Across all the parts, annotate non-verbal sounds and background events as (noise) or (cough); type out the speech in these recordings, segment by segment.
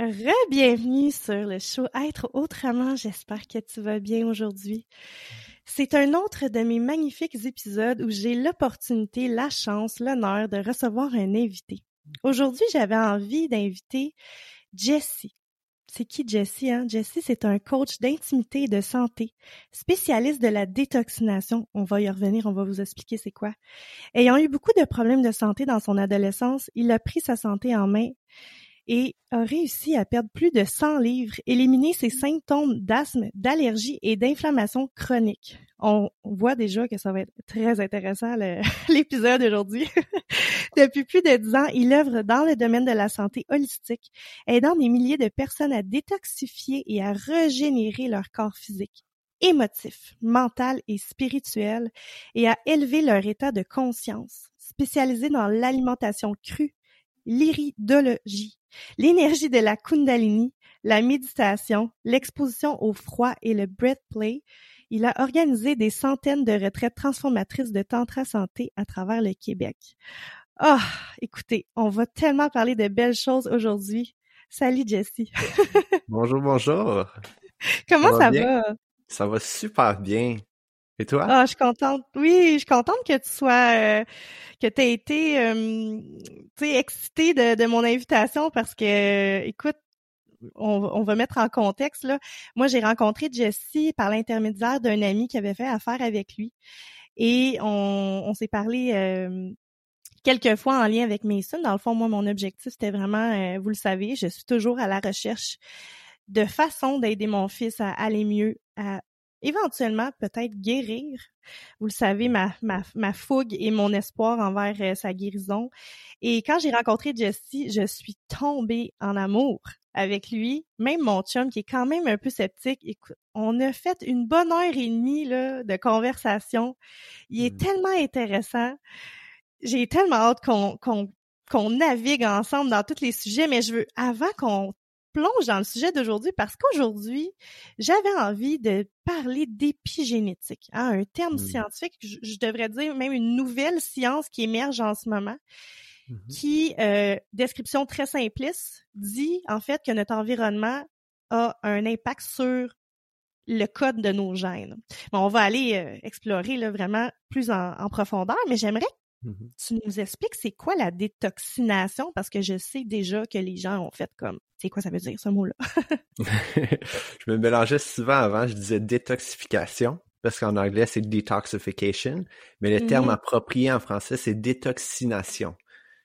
Re-bienvenue sur le show Être autrement. J'espère que tu vas bien aujourd'hui. C'est un autre de mes magnifiques épisodes où j'ai l'opportunité, la chance, l'honneur de recevoir un invité. Aujourd'hui, j'avais envie d'inviter Jessie. C'est qui Jessie? Hein? Jessie, c'est un coach d'intimité et de santé, spécialiste de la détoxination. On va y revenir, on va vous expliquer c'est quoi. Ayant eu beaucoup de problèmes de santé dans son adolescence, il a pris sa santé en main et a réussi à perdre plus de 100 livres, éliminer ses symptômes d'asthme, d'allergie et d'inflammation chronique. On voit déjà que ça va être très intéressant (laughs) l'épisode aujourd'hui. (laughs) Depuis plus de 10 ans, il œuvre dans le domaine de la santé holistique, aidant des milliers de personnes à détoxifier et à régénérer leur corps physique émotif, mental et spirituel et à élever leur état de conscience. Spécialisé dans l'alimentation crue, l'iridologie, l'énergie de la Kundalini, la méditation, l'exposition au froid et le breath play, il a organisé des centaines de retraites transformatrices de Tantra Santé à travers le Québec. Ah, oh, écoutez, on va tellement parler de belles choses aujourd'hui. Salut Jessie. (laughs) bonjour, bonjour. Comment ça, va? Ça va super bien. Et toi? Ah, je suis contente. Oui, je suis contente que tu sois, euh, que tu aies été, euh, tu sais, excitée de, de, mon invitation parce que, écoute, on, on, va mettre en contexte là. Moi, j'ai rencontré Jessie par l'intermédiaire d'un ami qui avait fait affaire avec lui et on, on s'est parlé. Euh, quelques fois en lien avec Mason. Dans le fond, moi, mon objectif, c'était vraiment, euh, vous le savez, je suis toujours à la recherche de façons d'aider mon fils à aller mieux, à éventuellement peut-être guérir. Vous le savez, ma, ma, ma fougue et mon espoir envers euh, sa guérison. Et quand j'ai rencontré Jessie, je suis tombée en amour avec lui. Même mon chum, qui est quand même un peu sceptique, écoute, on a fait une bonne heure et demie là, de conversation. Il est mmh. tellement intéressant. J'ai tellement hâte qu'on qu'on qu'on navigue ensemble dans tous les sujets, mais je veux, avant qu'on plonge dans le sujet d'aujourd'hui parce qu'aujourd'hui, j'avais envie de parler d'épigénétique, hein, un terme mmh. scientifique, je, devrais dire même une nouvelle science qui émerge en ce moment, mmh qui, euh, description très simpliste, dit en fait que notre environnement a un impact sur le code de nos gènes. Bon, on va aller euh, explorer là, vraiment plus en, en profondeur, mais j'aimerais Mmh tu nous expliques c'est quoi la détoxination? Parce que je sais déjà que les gens ont fait comme c'est quoi ça veut dire ce mot-là? (laughs) je me mélangeais souvent avant, je disais détoxification parce qu'en anglais c'est detoxification, mais le terme mmh approprié en français c'est détoxination.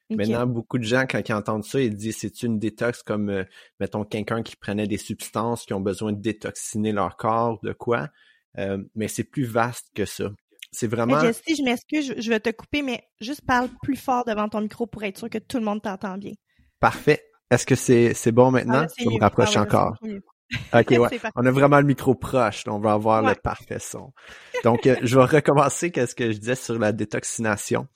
Maintenant, beaucoup de gens, quand ils entendent ça, ils disent c'est une détox comme, euh, mettons, quelqu'un qui prenait des substances qui ont besoin de détoxiner leur corps, de quoi? Euh, mais c'est plus vaste que ça. C'est vraiment. Jessie, je m'excuse, je vais te couper, mais juste parle plus fort devant ton micro pour être sûr que tout le monde t'entend bien. Parfait. Est-ce que c'est c'est bon maintenant? Ah, je me rapproche ah encore. (laughs) ok, (laughs) ouais. On a vraiment le micro proche, on va avoir le parfait son. Donc, euh, je vais recommencer qu'est-ce que je disais sur la détoxination.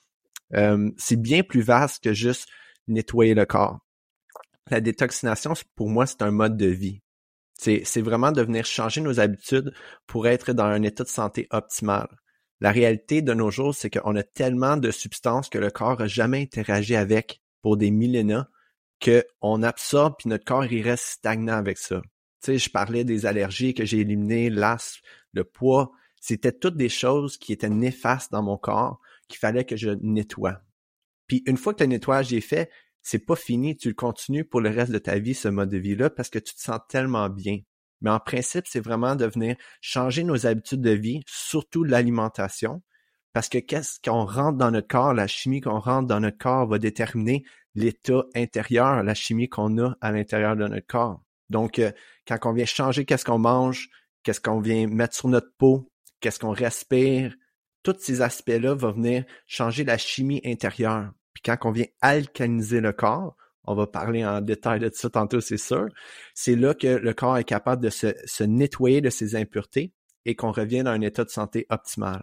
Euh, c'est bien plus vaste que juste nettoyer le corps. La détoxination, pour moi, c'est un mode de vie. C'est vraiment de venir changer nos habitudes pour être dans un état de santé optimal. La réalité de nos jours, c'est qu'on a tellement de substances que le corps n'a jamais interagi avec pour des millénaires qu'on absorbe puis notre corps il reste stagnant avec ça. Tu sais, je parlais des allergies que j'ai éliminées, l'asthme, le poids. C'était toutes des choses qui étaient néfastes dans mon corps qu'il fallait que je nettoie. Puis une fois que le nettoyage est fait, c'est pas fini, tu le continues pour le reste de ta vie, ce mode de vie-là, parce que tu te sens tellement bien. Mais en principe, c'est vraiment de venir changer nos habitudes de vie, surtout l'alimentation, parce que qu'est-ce qu'on rentre dans notre corps, la chimie qu'on rentre dans notre corps va déterminer l'état intérieur, la chimie qu'on a à l'intérieur de notre corps. Donc, euh, quand on vient changer qu'est-ce qu'on mange, qu'est-ce qu'on vient mettre sur notre peau, qu'est-ce qu'on respire, tous ces aspects-là vont venir changer la chimie intérieure. Puis quand on vient alcaliniser le corps, on va parler en détail de ça tantôt, c'est sûr, c'est là que le corps est capable de se, se nettoyer de ses impuretés et qu'on revienne à un état de santé optimal.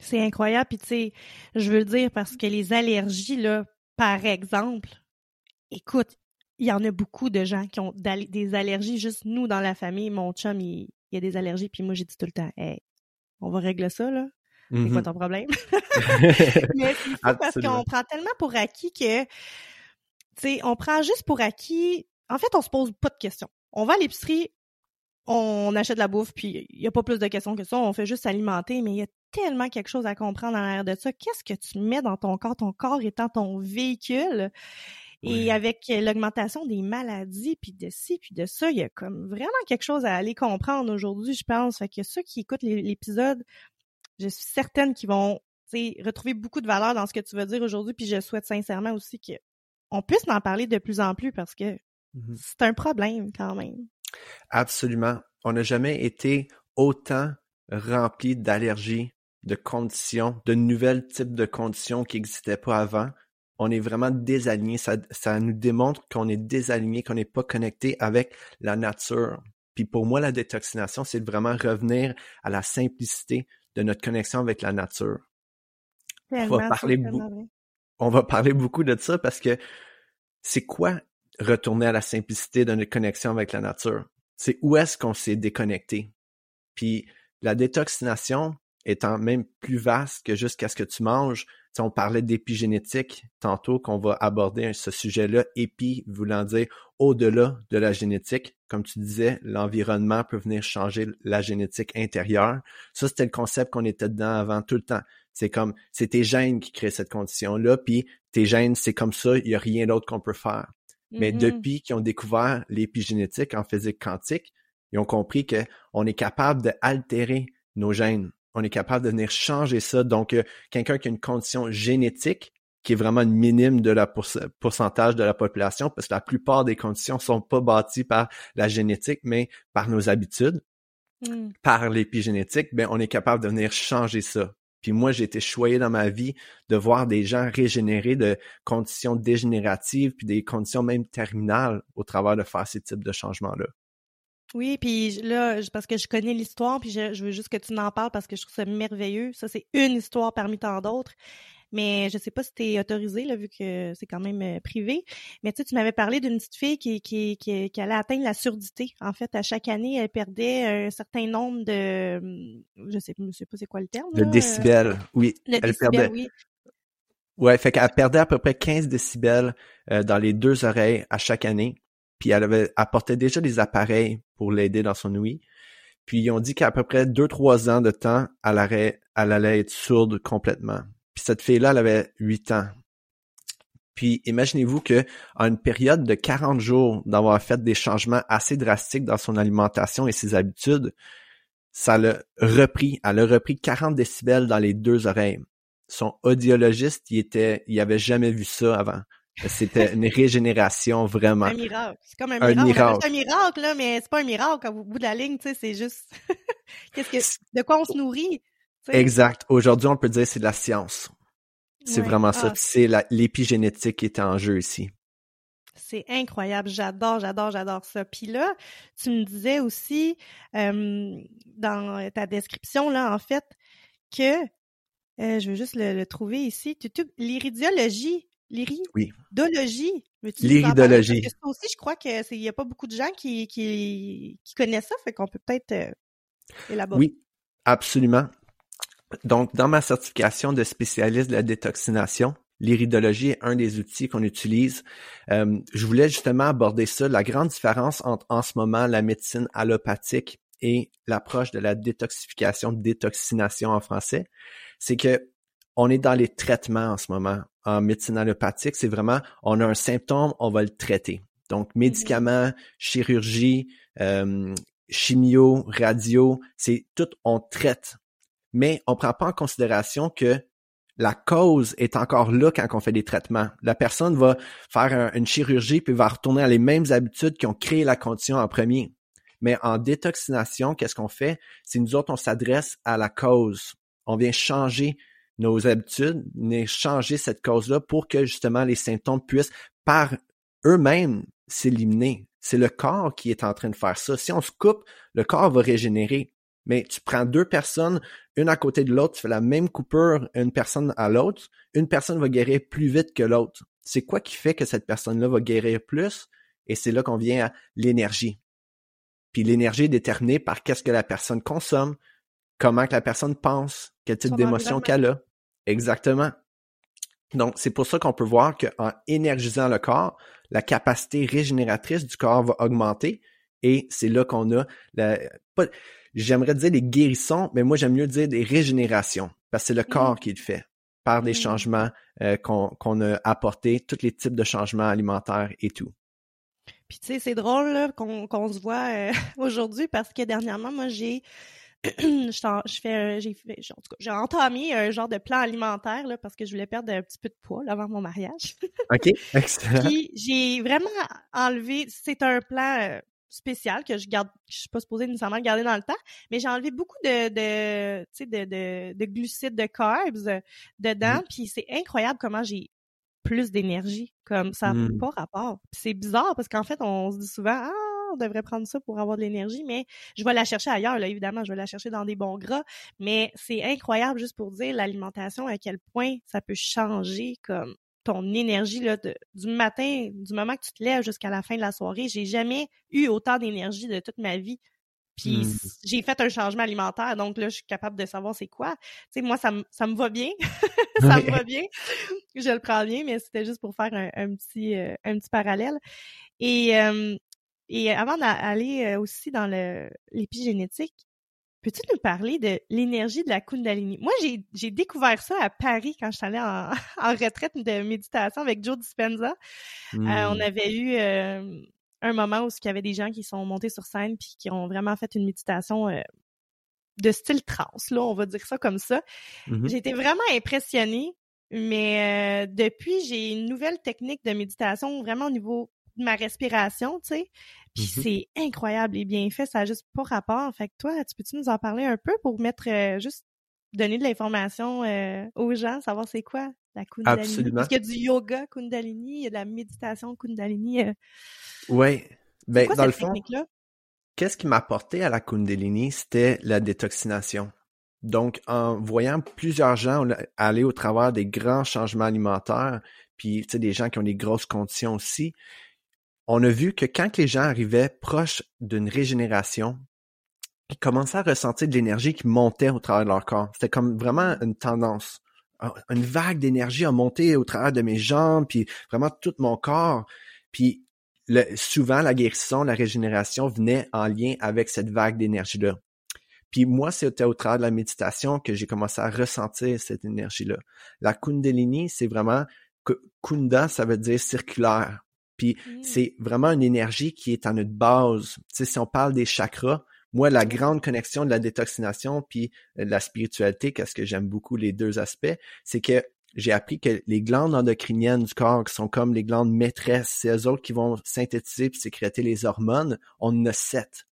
C'est incroyable, puis tu sais, je veux le dire parce que les allergies, là, par exemple, écoute, il y en a beaucoup de gens qui ont des allergies, juste nous dans la famille, mon chum, il, y a des allergies, puis moi j'ai dit tout le temps, hey, on va régler ça, là. C'est quoi mm-hmm. ton problème? (laughs) (laughs) Mais c'est parce qu'on prend tellement pour acquis que, sais, on prend juste pour acquis. En fait, on se pose pas de questions. On va à l'épicerie, on achète de la bouffe, puis il y a pas plus de questions que ça. On fait juste s'alimenter, mais il y a tellement quelque chose à comprendre en arrière de ça. Qu'est-ce que tu mets dans ton corps, ton corps étant ton véhicule? Et avec l'augmentation des maladies, puis de ci, puis de ça, il y a comme vraiment quelque chose à aller comprendre aujourd'hui, je pense. Fait que ceux qui écoutent l'épisode, je suis certaine qu'ils vont retrouver beaucoup de valeur dans ce que tu veux dire aujourd'hui, puis je souhaite sincèrement aussi qu'on puisse en parler de plus en plus parce que mmh c'est un problème quand même. Absolument. On n'a jamais été autant rempli d'allergies, de conditions, de nouvelles types de conditions qui n'existaient pas avant. On est vraiment désaligné. Ça, ça nous démontre qu'on est désaligné, qu'on n'est pas connecté avec la nature. Puis pour moi, la détoxination, c'est vraiment revenir à la simplicité de notre connexion avec la nature. On va, parler on va parler beaucoup de ça parce que c'est quoi retourner à la simplicité de notre connexion avec la nature? C'est où est-ce qu'on s'est déconnecté? Puis la détoxination étant même plus vaste que juste qu'est-ce que tu manges. on parlait d'épigénétique tantôt qu'on va aborder ce sujet-là, épi voulant dire au-delà de la génétique. Comme tu disais, l'environnement peut venir changer la génétique intérieure. Ça, c'était le concept qu'on était dedans avant tout le temps. C'est comme, c'est tes gènes qui créent cette condition-là, puis tes gènes, c'est comme ça, il n'y a rien d'autre qu'on peut faire. Mais mm-hmm. depuis qu'ils ont découvert l'épigénétique en physique quantique, ils ont compris qu'on est capable d'altérer nos gènes. On est capable de venir changer ça. Donc, euh, quelqu'un qui a une condition génétique qui est vraiment une minime de la pourcentage de la population, parce que la plupart des conditions sont pas bâties par la génétique, mais par nos habitudes, mm. par l'épigénétique, ben on est capable de venir changer ça. Puis moi, j'ai été choyé dans ma vie de voir des gens régénérer de conditions dégénératives, puis des conditions même terminales au travers de faire ces types de changements-là. Oui, puis là, parce que je connais l'histoire, puis je, veux juste que tu n'en parles parce que je trouve ça merveilleux. Ça, c'est une histoire parmi tant d'autres. Mais je sais pas si tu es autorisé, là, vu que c'est quand même euh, privé. Mais tu sais, tu m'avais parlé d'une petite fille qui, qui, qui, qui, allait atteindre la surdité. En fait, à chaque année, elle perdait un certain nombre de hum, je sais, je sais pas c'est quoi le terme. De décibels, oui. Le elle perdait. Oui. Ouais, fait qu'elle perdait à peu près 15 décibels euh, dans les deux oreilles à chaque année. Puis elle avait apporté déjà des appareils pour l'aider dans son ouïe. Puis ils ont dit qu'à peu près deux, trois ans de temps, elle, elle allait être sourde complètement. Puis cette fille-là, elle avait 8 ans. Puis imaginez-vous que en une période de 40 jours d'avoir fait des changements assez drastiques dans son alimentation et ses habitudes, ça l'a repris, elle a repris 40 décibels dans les deux oreilles. Son audiologiste, il était, il avait jamais vu ça avant. C'était une régénération vraiment. Un miracle. C'est comme un, miracle. C'est un miracle, là, mais c'est pas un miracle au bout de la ligne, tu sais, c'est juste (laughs) qu'est-ce que de quoi on se nourrit? Exact. Aujourd'hui, on peut dire que c'est de la science. C'est vraiment ça. Ah. C'est l'épigénétique qui est en jeu ici. C'est incroyable. J'adore, j'adore, j'adore ça. Puis là, tu me disais aussi dans ta description, là, en fait, que euh, je veux juste le, trouver ici. L'iridiologie L'iridologie. Oui. L'iridologie. Que aussi, je crois qu'il n'y a pas beaucoup de gens qui, qui, qui connaissent ça, fait qu'on peut peut-être euh, élaborer. Oui, absolument. Donc, dans ma certification de spécialiste de la détoxination, l'iridologie est un des outils qu'on utilise. Euh, je voulais justement aborder ça, la grande différence entre en ce moment la médecine allopathique et l'approche de la détoxification, détoxination en français, c'est que on est dans les traitements en ce moment. En médecine allopathique, c'est vraiment, on a un symptôme, on va le traiter. Donc, mm-hmm. médicaments, chirurgie, euh, chimio, radio, c'est tout, on traite. Mais on prend pas en considération que la cause est encore là quand on fait des traitements. La personne va faire une chirurgie puis va retourner à les mêmes habitudes qui ont créé la condition en premier. Mais en détoxination, qu'est-ce qu'on fait? C'est nous autres, on s'adresse à la cause. On vient changer nos habitudes, changer cette cause-là pour que justement les symptômes puissent par eux-mêmes s'éliminer. C'est le corps qui est en train de faire ça. Si on se coupe, le corps va régénérer. Mais tu prends deux personnes, une à côté de l'autre, tu fais la même coupure une personne à l'autre, une personne va guérir plus vite que l'autre. C'est quoi qui fait que cette personne-là va guérir plus? Et c'est là qu'on vient à l'énergie. Puis l'énergie est déterminée par qu'est-ce que la personne consomme, comment que la personne pense, quel type d'émotion qu'elle a. Exactement. Donc, c'est pour ça qu'on peut voir qu'en énergisant le corps, la capacité régénératrice du corps va augmenter et c'est là qu'on a la, j'aimerais dire des guérissons, mais moi j'aime mieux dire des régénérations parce que c'est le mmh. corps qui le fait par des mmh. changements euh, qu'on a apportés, tous les types de changements alimentaires et tout. Puis tu sais, c'est drôle qu'on se voit euh, (laughs) aujourd'hui parce que dernièrement, moi j'ai (clears throat) je fais j'ai j'ai entamé un genre de plan alimentaire là, parce que je voulais perdre un petit peu de poids avant mon mariage. (laughs) OK, excellent. Puis j'ai vraiment enlevé c'est un plan euh, spécial que je garde je suis pas supposée nécessairement le garder dans le temps, mais j'ai enlevé beaucoup de de tu sais de, de, de, glucides de carbs dedans, puis c'est incroyable comment j'ai plus d'énergie comme ça n'a mmh. pas rapport. C'est bizarre parce qu'en fait on se dit souvent ah on devrait prendre ça pour avoir de l'énergie, mais je vais la chercher ailleurs, là, évidemment, je vais la chercher dans des bons gras, mais c'est incroyable juste pour dire l'alimentation, à quel point ça peut changer comme ton énergie là, du matin, du moment que tu te lèves jusqu'à la fin de la soirée. J'ai jamais eu autant d'énergie de toute ma vie. Puis mmh. j'ai fait un changement alimentaire, donc là, je suis capable de savoir c'est quoi. Tu sais, moi, ça, ça me va bien. (laughs) ça me va bien. Je le prends bien, mais c'était juste pour faire un, petit, euh, un petit parallèle. Et euh, et avant d'aller euh, aussi dans l'épigénétique, peux-tu nous parler de l'énergie de la Kundalini? Moi, j'ai découvert ça à Paris quand je suis allée en, (laughs) retraite de méditation avec Joe Dispenza. Euh, on mmh. avait eu euh, un moment où il y avait des gens qui sont montés sur scène puis qui ont vraiment fait une méditation de style trans, là, on va dire ça comme ça. Mmh j'ai été vraiment impressionnée, mais depuis, j'ai une nouvelle technique de méditation vraiment au niveau ma respiration, tu sais. Puis mm-hmm. c'est incroyable et bien fait, ça n'a juste pas rapport. Fait que toi, tu peux-tu nous en parler un peu pour mettre euh, juste donner de l'information euh, aux gens, savoir c'est quoi la Kundalini? Absolument. Parce qu'il y a du yoga Kundalini, il y a de la méditation Kundalini. Euh. Oui. Ben, dans le fond, qu'est-ce qui m'a apporté à la Kundalini? C'était la détoxination. Donc, en voyant plusieurs gens aller au travers des grands changements alimentaires, puis tu sais, des gens qui ont des grosses conditions aussi, on a vu que quand les gens arrivaient proches d'une régénération, ils commençaient à ressentir de l'énergie qui montait au travers de leur corps. C'était comme vraiment une tendance. Une vague d'énergie a monté au travers de mes jambes, puis vraiment tout mon corps. Puis souvent, la guérison, la régénération venait en lien avec cette vague d'énergie-là. Puis moi, c'était au travers de la méditation que j'ai commencé à ressentir cette énergie-là. La Kundalini, c'est vraiment Kunda, ça veut dire circulaire. Puis mmh. c'est vraiment une énergie qui est à notre base. Tu sais, si on parle des chakras, moi, la grande connexion de la détoxination puis euh, de la spiritualité, qu'est-ce que j'aime beaucoup les deux aspects, c'est que j'ai appris que les glandes endocriniennes du corps, qui sont comme les glandes maîtresses, c'est eux autres qui vont synthétiser puis sécréter les hormones, on en a sept.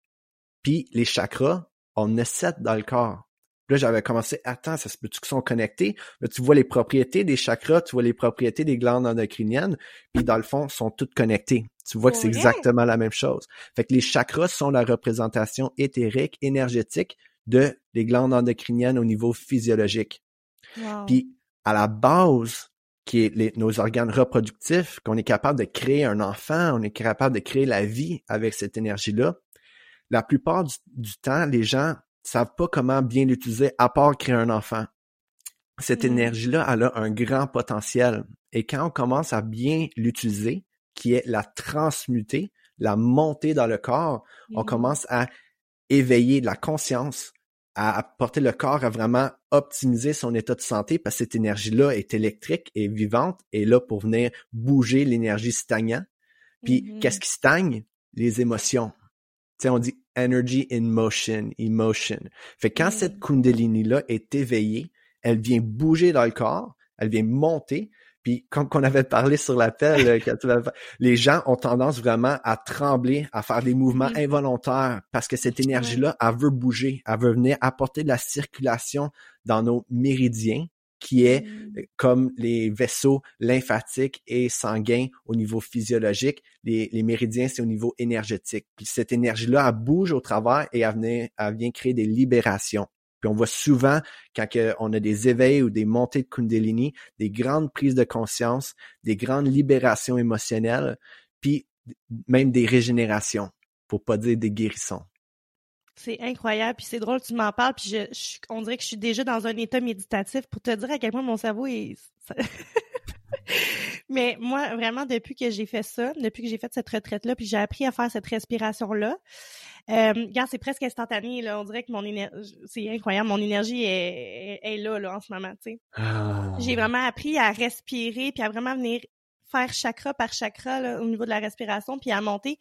Puis les chakras, on en a sept dans le corps là, j'avais commencé, attends, ça se peut-tu qu'ils sont connectés? Là, tu vois les propriétés des chakras, tu vois les propriétés des glandes endocriniennes, puis dans le fond, sont toutes connectées. Tu vois que c'est exactement la même chose. Fait que les chakras sont la représentation éthérique, énergétique de les glandes endocriniennes au niveau physiologique. Puis à la base, qui est nos organes reproductifs, qu'on est capable de créer un enfant, on est capable de créer la vie avec cette énergie-là. La plupart du, temps, les gens savent pas comment bien l'utiliser à part créer un enfant. Cette mmh. énergie-là, elle a un grand potentiel. Et quand on commence à bien l'utiliser, qui est la transmuter, la monter dans le corps, on mmh. commence à éveiller la conscience, à porter le corps à vraiment optimiser son état de santé parce que cette énergie-là est électrique et vivante et là pour venir bouger l'énergie stagnante. Puis qu'est-ce qui stagne? Les émotions. Tu sais, on dit energy in motion, emotion. Fait quand cette kundalini-là est éveillée, elle vient bouger dans le corps, elle vient monter, puis comme qu'on avait parlé sur l'appel, les gens ont tendance vraiment à trembler, à faire des mouvements involontaires parce que cette énergie-là, elle veut bouger, elle veut venir apporter de la circulation dans nos méridiens qui est mm. euh, comme les vaisseaux lymphatiques et sanguins au niveau physiologique. Les, les méridiens, c'est au niveau énergétique. Puis cette énergie-là, elle bouge au travers et elle, elle vient créer des libérations. Puis on voit souvent quand on a des éveils ou des montées de Kundalini, des grandes prises de conscience, des grandes libérations émotionnelles, puis même des régénérations, pour pas dire des guérissons. C'est incroyable, puis c'est drôle, tu m'en parles, puis je, on dirait que je suis déjà dans un état méditatif pour te dire à quel point mon cerveau est... (laughs) Mais moi, vraiment, depuis que j'ai fait ça, depuis que j'ai fait cette retraite-là, puis j'ai appris à faire cette respiration-là, euh, regarde, c'est presque instantané, là. On dirait que mon énergie, c'est incroyable, mon énergie est, est, là, là, en ce moment, tu sais. Ah. J'ai vraiment appris à respirer, puis à vraiment venir faire chakra par chakra, là, au niveau de la respiration, puis à monter.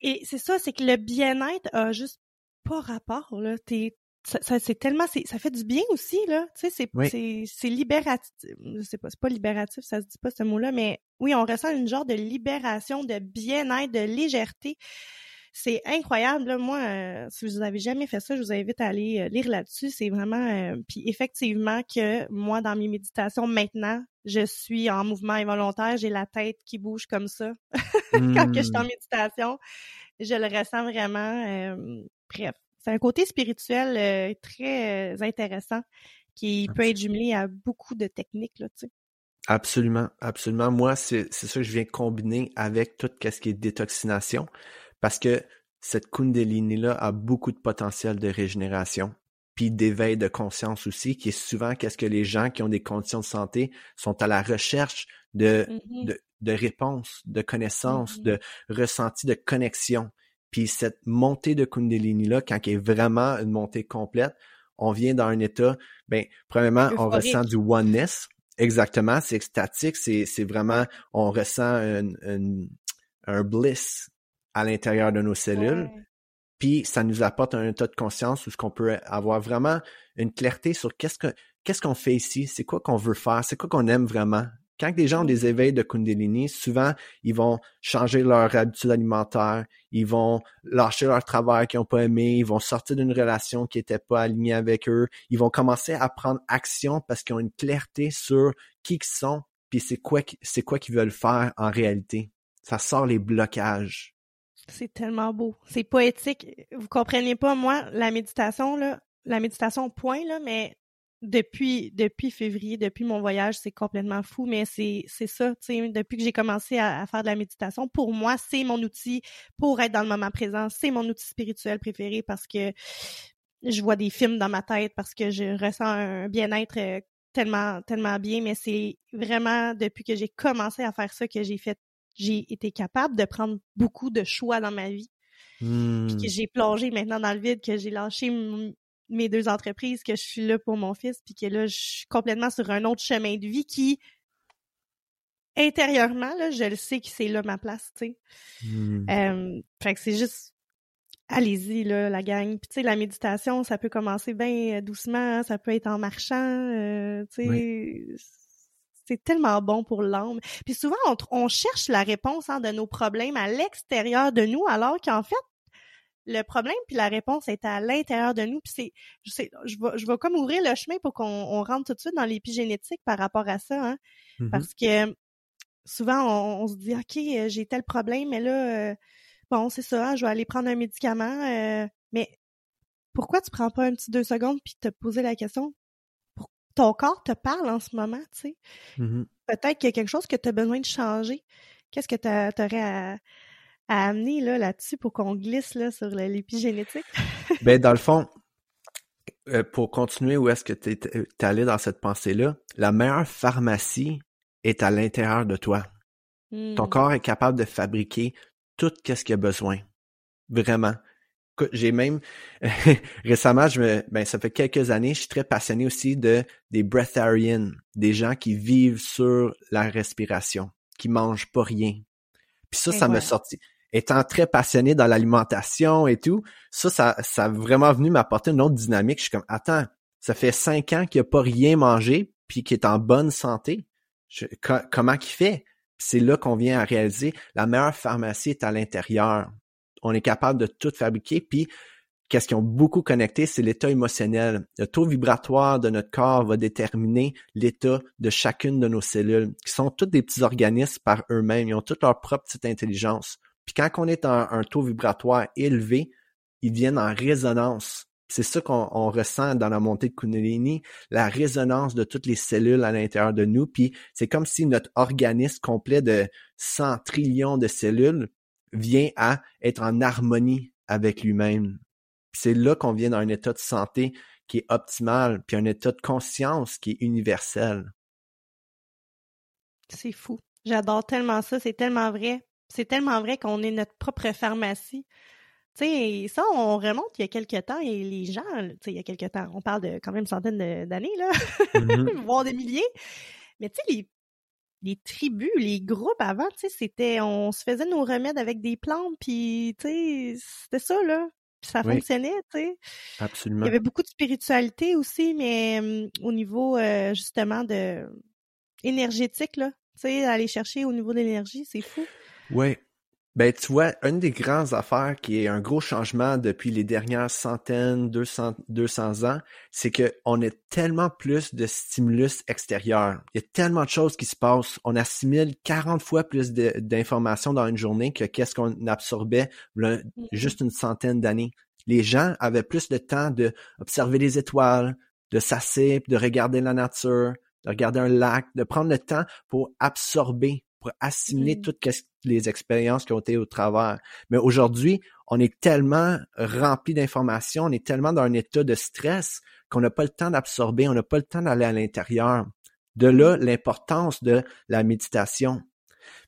Et c'est ça, c'est que le bien-être a juste pas rapport, là. T'es, ça, c'est tellement ça fait du bien aussi là tu sais c'est c'est c'est libératif je sais pas c'est pas libératif ça se dit pas ce mot là mais oui on ressent une genre de libération de bien-être de légèreté c'est incroyable. Moi, euh, si vous avez jamais fait ça, je vous invite à aller euh, lire là-dessus. C'est vraiment... Euh, puis effectivement que moi, dans mes méditations, maintenant, je suis en mouvement involontaire. J'ai la tête qui bouge comme ça (laughs) quand que je suis en mmh. méditation. Je le ressens vraiment. bref, c'est un côté spirituel très intéressant qui peut être jumelé à beaucoup de techniques, là, tu sais. Absolument, absolument. Moi, c'est ça que je viens combiner avec tout ce qui est détoxination. Parce que cette Kundalini-là a beaucoup de potentiel de régénération, puis d'éveil de conscience aussi, qui est souvent qu'est-ce que les gens qui ont des conditions de santé sont à la recherche de, mm-hmm. de, de, réponses, de connaissances, mm-hmm. de ressentis, de connexion. Puis cette montée de Kundalini-là, quand elle est vraiment une montée complète, on vient dans un état, ben, premièrement, on ressent du oneness. Exactement, c'est extatique, c'est, c'est vraiment, on ressent un, un, un bliss à l'intérieur de nos cellules. Puis ça nous apporte un état de conscience où ce qu'on peut avoir vraiment une clarté sur qu'est-ce que qu'est-ce qu'on fait ici, c'est quoi qu'on veut faire, c'est quoi qu'on aime vraiment. Quand des gens ont des éveils de Kundalini, souvent ils vont changer leur habitude alimentaire, ils vont lâcher leur travail qu'ils n'ont pas aimé, ils vont sortir d'une relation qui n'était pas alignée avec eux, ils vont commencer à prendre action parce qu'ils ont une clarté sur qui ils sont, puis c'est quoi c'est quoi qu'ils veulent faire en réalité. Ça sort les blocages. C'est tellement beau. C'est poétique. Vous comprenez pas, moi, la méditation, là, la méditation point, là, mais depuis février, depuis mon voyage, c'est complètement fou, mais c'est c'est ça, tu sais, depuis que j'ai commencé à, faire de la méditation, pour moi, c'est mon outil pour être dans le moment présent, c'est mon outil spirituel préféré parce que je vois des films dans ma tête, parce que je ressens un bien-être euh, tellement tellement bien, mais c'est vraiment depuis que j'ai commencé à faire ça que j'ai fait j'ai été capable de prendre beaucoup de choix dans ma vie. Puis que mmh. j'ai plongé maintenant dans le vide, que j'ai lâché mes deux entreprises, que je suis là pour mon fils, puis que là, je suis complètement sur un autre chemin de vie qui, intérieurement, là, je le sais que c'est là ma place, tu sais. Mmh. fait que c'est juste, allez-y, là, la gang. Puis tu sais, la méditation, ça peut commencer bien doucement, ça peut être en marchant, euh, tu sais c'est tellement bon pour l'âme. Puis souvent, on, cherche la réponse hein, de nos problèmes à l'extérieur de nous, alors qu'en fait, le problème puis la réponse est à l'intérieur de nous. Puis c'est, je sais, je vais, je vais comme ouvrir le chemin pour qu'on rentre tout de suite dans l'épigénétique par rapport à ça, hein, mmh parce que souvent on, se dit, ok, j'ai tel problème, mais là, euh, bon, c'est ça, je vais aller prendre un médicament, euh, mais pourquoi tu prends pas un petit deux secondes puis te poser la question? Ton corps te parle en ce moment, tu sais. Mmh Peut-être qu'il y a quelque chose que tu as besoin de changer. Qu'est-ce que tu aurais à, amener là, là-dessus pour qu'on glisse là, sur l'épigénétique? (laughs) ben, dans le fond, euh, pour continuer où est-ce que tu es, allé dans cette pensée-là, la meilleure pharmacie est à l'intérieur de toi. Ton mmh. corps est capable de fabriquer tout ce qu'il a besoin. Vraiment. J'ai même (laughs) récemment, je me, ben ça fait quelques années, je suis très passionné aussi de des breatharians, des gens qui vivent sur la respiration, qui mangent pas rien. Puis ça, ça m'a sorti. Étant très passionné dans l'alimentation et tout, ça, ça, ça a vraiment venu m'apporter une autre dynamique. Je suis comme, attends, ça fait cinq ans qu'il a pas rien mangé, puis qu'il est en bonne santé. comment qu'il fait? C'est là qu'on vient à réaliser la meilleure pharmacie est à l'intérieur on est capable de tout fabriquer. Puis, qu'est-ce qu'ils ont beaucoup connecté, c'est l'état émotionnel. Le taux vibratoire de notre corps va déterminer l'état de chacune de nos cellules, qui sont toutes des petits organismes par eux-mêmes. Ils ont toute leur propre petite intelligence. Puis quand on est en un taux vibratoire élevé, ils viennent en résonance. C'est ça qu'on ressent dans la montée de Kundalini, la résonance de toutes les cellules à l'intérieur de nous. Puis c'est comme si notre organisme complet de 100 trillions de cellules vient à être en harmonie avec lui-même. C'est là qu'on vient dans un état de santé qui est optimal, puis un état de conscience qui est universel. C'est fou. J'adore tellement ça, c'est tellement vrai. C'est tellement vrai qu'on est notre propre pharmacie. Tu sais, ça, on remonte il y a quelques temps et les gens, tu sais, il y a quelques temps, on parle de quand même centaines d'années, là, mm-hmm. (laughs) voire des milliers. Mais tu sais, les les tribus, les groupes avant, tu sais, c'était, on se faisait nos remèdes avec des plantes, puis tu sais, c'était ça là, puis ça fonctionnait, tu sais. Absolument. Il y avait beaucoup de spiritualité aussi, mais au niveau euh, justement de énergétique là, tu sais, aller chercher au niveau de l'énergie, c'est fou. Oui, ben, tu vois, une des grandes affaires qui est un gros changement depuis les dernières centaines, 200, 200 ans, c'est que on a tellement plus de stimulus extérieurs. Il y a tellement de choses qui se passent. On assimile 40 fois plus d'informations dans une journée que qu'est-ce qu'on absorbait mm-hmm. juste une centaine d'années. Les gens avaient plus de temps de observer les étoiles, de s'asseoir, de regarder la nature, de regarder un lac, de prendre le temps pour absorber pour assimiler mmh. toutes les expériences qui ont été au travers. Mais aujourd'hui, on est tellement rempli d'informations, on est tellement dans un état de stress qu'on n'a pas le temps d'absorber, on n'a pas le temps d'aller à l'intérieur. De là, mmh. l'importance de la méditation.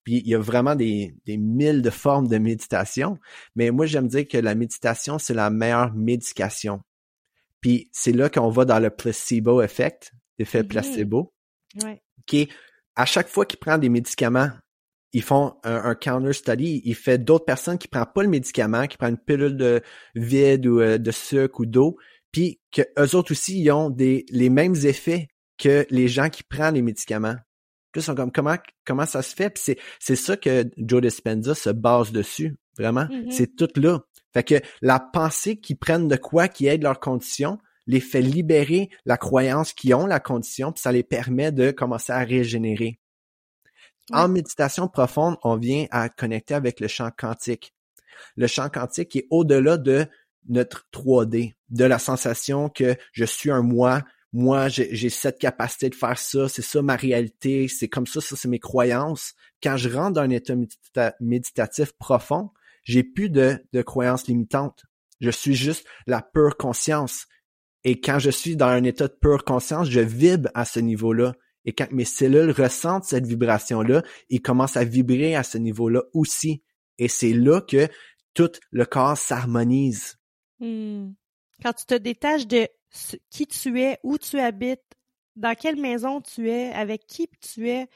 Puis il y a vraiment des, des mille de formes de méditation, mais moi j'aime dire que la méditation, c'est la meilleure médication. Puis c'est là qu'on va dans le placebo effect, l'effet mmh placebo, qui est à chaque fois qu'il prend des médicaments, ils font un, counter study. Il fait d'autres personnes qui prennent pas le médicament, qui prennent une pilule de vide ou euh, de sucre ou d'eau, puis que eux autres aussi ils ont des les mêmes effets que les gens qui prennent les médicaments. Puis ils sont comme comment comment ça se fait? Puis c'est c'est ça que Joe Dispenza se base dessus. Vraiment, mm-hmm. c'est tout là. Fait que la pensée qu'ils prennent de quoi qui aide leurs conditions, les fait libérer la croyance qu'ils ont la condition, puis ça les permet de commencer à régénérer. En méditation profonde, on vient à connecter avec le champ quantique. Le champ quantique est au-delà de notre 3D, de la sensation que je suis un moi, moi j'ai cette capacité de faire ça, c'est ça ma réalité, c'est comme ça, ça c'est mes croyances. Quand je rentre dans un état méditatif profond, j'ai plus de, de croyances limitantes. Je suis juste la pure conscience. Et quand je suis dans un état de pure conscience, je vibre à ce niveau-là. Et quand mes cellules ressentent cette vibration-là, ils commencent à vibrer à ce niveau-là aussi. Et c'est là que tout le corps s'harmonise. Hmm. Quand tu te détaches de qui tu es, où tu habites, dans quelle maison tu es, avec qui tu es,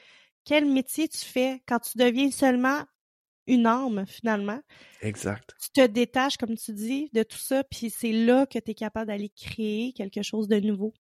quel métier tu fais, quand tu deviens seulement une âme finalement. Exact. Tu te détaches, comme tu dis, de tout ça, puis c'est là que tu es capable d'aller créer quelque chose de nouveau.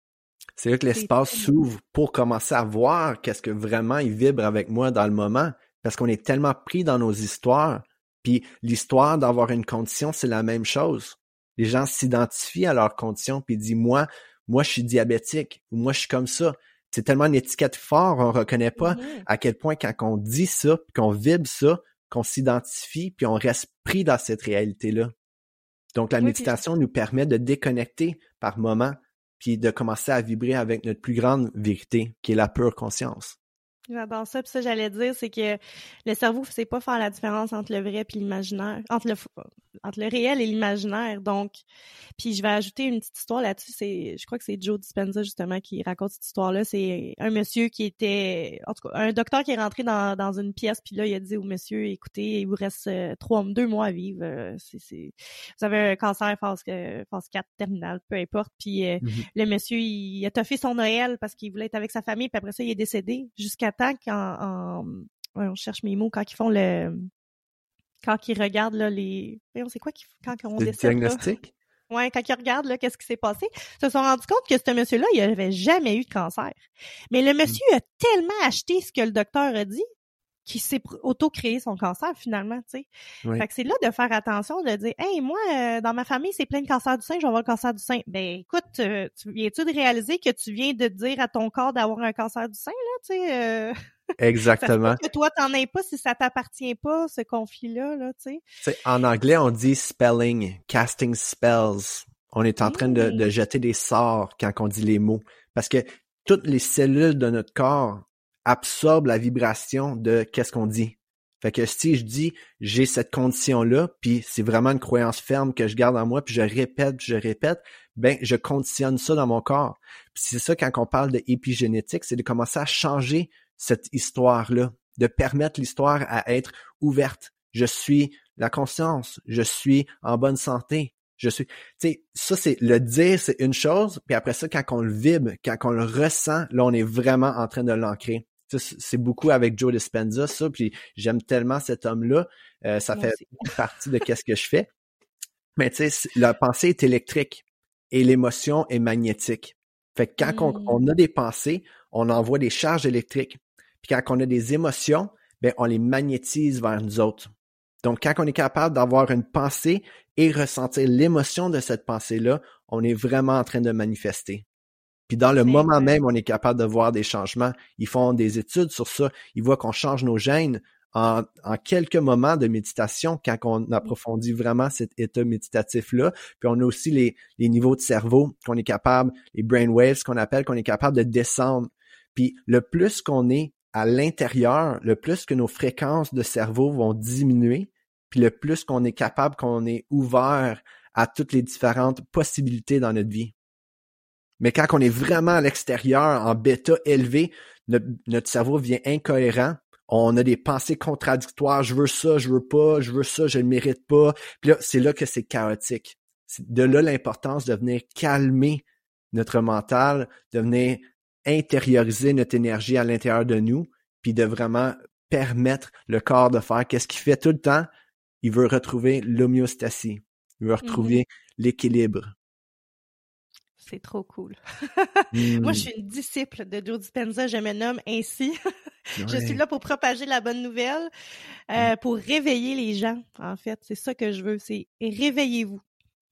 C'est là que l'espace s'ouvre pour commencer à voir qu'est-ce que vraiment il vibre avec moi dans le moment, parce qu'on est tellement pris dans nos histoires. Puis l'histoire d'avoir une condition, c'est la même chose. Les gens s'identifient à leur condition, puis disent moi, moi je suis diabétique ou moi je suis comme ça. C'est tellement une étiquette forte, on reconnaît pas à quel point quand on dit ça, qu'on vibre ça, qu'on s'identifie, puis on reste pris dans cette réalité-là. Donc, la méditation nous permet de déconnecter par moment puis de commencer à vibrer avec notre plus grande vérité, qui est la pure conscience. J'adore ça. Puis ça, j'allais dire, c'est que le cerveau ne sait pas faire la différence entre le vrai et l'imaginaire, entre le, entre le réel et l'imaginaire. Donc, puis je vais ajouter une petite histoire là-dessus. C'est, je crois que c'est Joe Dispenza justement qui raconte cette histoire-là. C'est un monsieur qui était, en tout cas, un docteur qui est rentré dans, dans une pièce, puis là il a dit au monsieur, écoutez, il vous reste euh, trois, deux mois à vivre. Euh, c'est, c'est, vous avez un cancer phase, euh, phase 4 terminal, peu importe. Puis mm-hmm. le monsieur, il, a toffé son Noël parce qu'il voulait être avec sa famille, puis après ça il est décédé jusqu'à temps qu'en, on cherche mes mots quand ils font le quand ils regardent là, les. on sait quoi quand on décide. diagnostic? Ouais, quand ils regardent là, qu'est-ce qui s'est passé, ils se sont rendus compte que ce monsieur-là, il avait jamais eu de cancer. Mais le monsieur a tellement acheté ce que le docteur a dit qu'il s'est auto-créé son cancer finalement, tu sais. Fait que c'est là de faire attention, de dire, hey, moi, euh, dans ma famille, c'est plein de cancer du sein, je vais avoir le cancer du sein. Ben, écoute, euh, tu viens-tu de réaliser que tu viens de dire à ton corps d'avoir un cancer du sein, là, tu sais? Euh... Exactement. que toi, t'en aies pas si ça t'appartient pas, ce conflit-là, là, tu sais. En anglais, on dit spelling, casting spells. On est en train de, de, mmh. jeter des sorts quand on dit les mots. Parce que toutes les cellules de notre corps absorbent la vibration de qu'est-ce qu'on dit. Fait que si je dis j'ai cette condition-là, puis c'est vraiment une croyance ferme que je garde en moi, puis je répète, puis je répète, ben je conditionne ça dans mon corps. Puis c'est ça quand on parle de épigénétique, c'est de commencer à changer cette histoire-là, de permettre l'histoire à être ouverte. Je suis la conscience, je suis en bonne santé, je suis, tu sais, ça c'est le dire, c'est une chose, puis après ça, quand on le vibre, quand on le ressent, là on est vraiment en train de l'ancrer. C'est beaucoup avec Joe Dispenza, ça, puis j'aime tellement cet homme-là. Euh, ça fait partie de qu'est-ce que je fais. Mais tu sais, la pensée est électrique et l'émotion est magnétique. Fait que quand on, mmh. on, a des pensées, on envoie des charges électriques. Puis quand on a des émotions, ben, on les magnétise vers nous autres. Donc, quand on est capable d'avoir une pensée et ressentir l'émotion de cette pensée-là, on est vraiment en train de manifester. Puis dans le moment même, on est capable de voir des changements. Ils font des études sur ça. Ils voient qu'on change nos gènes en, quelques moments de méditation quand on mmh. approfondit vraiment cet état méditatif-là. Puis on a aussi les, les niveaux de cerveau qu'on est capable, les brain waves qu'on appelle, qu'on est capable de descendre. Puis le plus qu'on est à l'intérieur, le plus que nos fréquences de cerveau vont diminuer, puis le plus qu'on est capable, qu'on est ouvert à toutes les différentes possibilités dans notre vie. Mais quand on est vraiment à l'extérieur, en bêta élevé, notre, cerveau devient incohérent. On a des pensées contradictoires. Je veux ça, je veux pas, je veux ça, je ne mérite pas. Puis là, c'est là que c'est chaotique. de là l'importance de venir calmer notre mental, de venir intérioriser notre énergie à l'intérieur de nous, puis de vraiment permettre le corps de faire qu'est-ce qu'il fait tout le temps. Il veut retrouver l'homéostasie. Il veut retrouver mm-hmm. l'équilibre. C'est trop cool. (laughs) Moi, je mm. suis une disciple de Joe Dispenza. Je me nomme ainsi. (laughs) je suis là pour propager la bonne nouvelle, euh, mm. pour réveiller les gens, en fait. C'est ça que je veux. C'est réveillez-vous.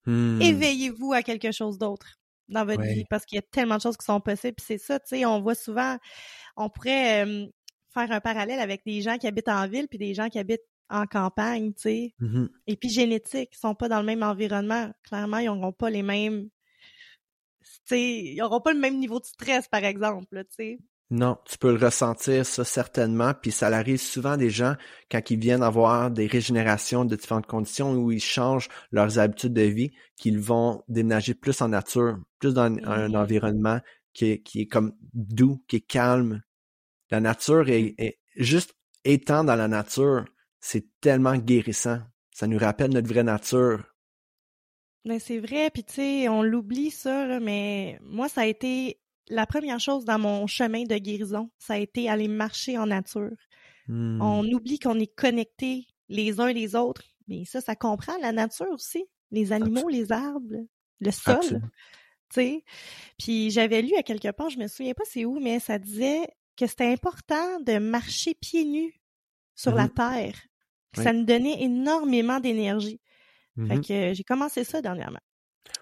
Mm. Éveillez-vous à quelque chose d'autre dans votre vie parce qu'il y a tellement de choses qui sont possibles. c'est ça, tu sais, on voit souvent, on pourrait faire un parallèle avec des gens qui habitent en ville puis des gens qui habitent en campagne, tu sais. Mmh Et puis génétiques, ils sont pas dans le même environnement. Clairement, ils n'auront pas les mêmes, tu sais, ils n'auront pas le même niveau de stress, par exemple, tu sais. Non, tu peux le ressentir, ça, certainement. Puis ça arrive souvent des gens quand ils viennent avoir des régénérations de différentes conditions où ils changent leurs habitudes de vie, qu'ils vont déménager plus en nature, plus dans un, environnement qui est, qui est comme doux, qui est calme. La nature est, est juste étant dans la nature, c'est tellement guérissant. Ça nous rappelle notre vraie nature. Ben c'est vrai, puis tu sais, on l'oublie ça, là, mais moi, ça a été la première chose dans mon chemin de guérison, ça a été aller marcher en nature. Hmm. On oublie qu'on est connectés les uns les autres, mais ça, ça comprend la nature aussi, les animaux, les arbres, le sol. Tu sais. Puis j'avais lu à quelque part, je me souviens pas c'est où, mais ça disait que c'était important de marcher pieds nus sur la mm-hmm. terre. Ça nous donnait énormément d'énergie. Fait mm-hmm. que j'ai commencé ça dernièrement.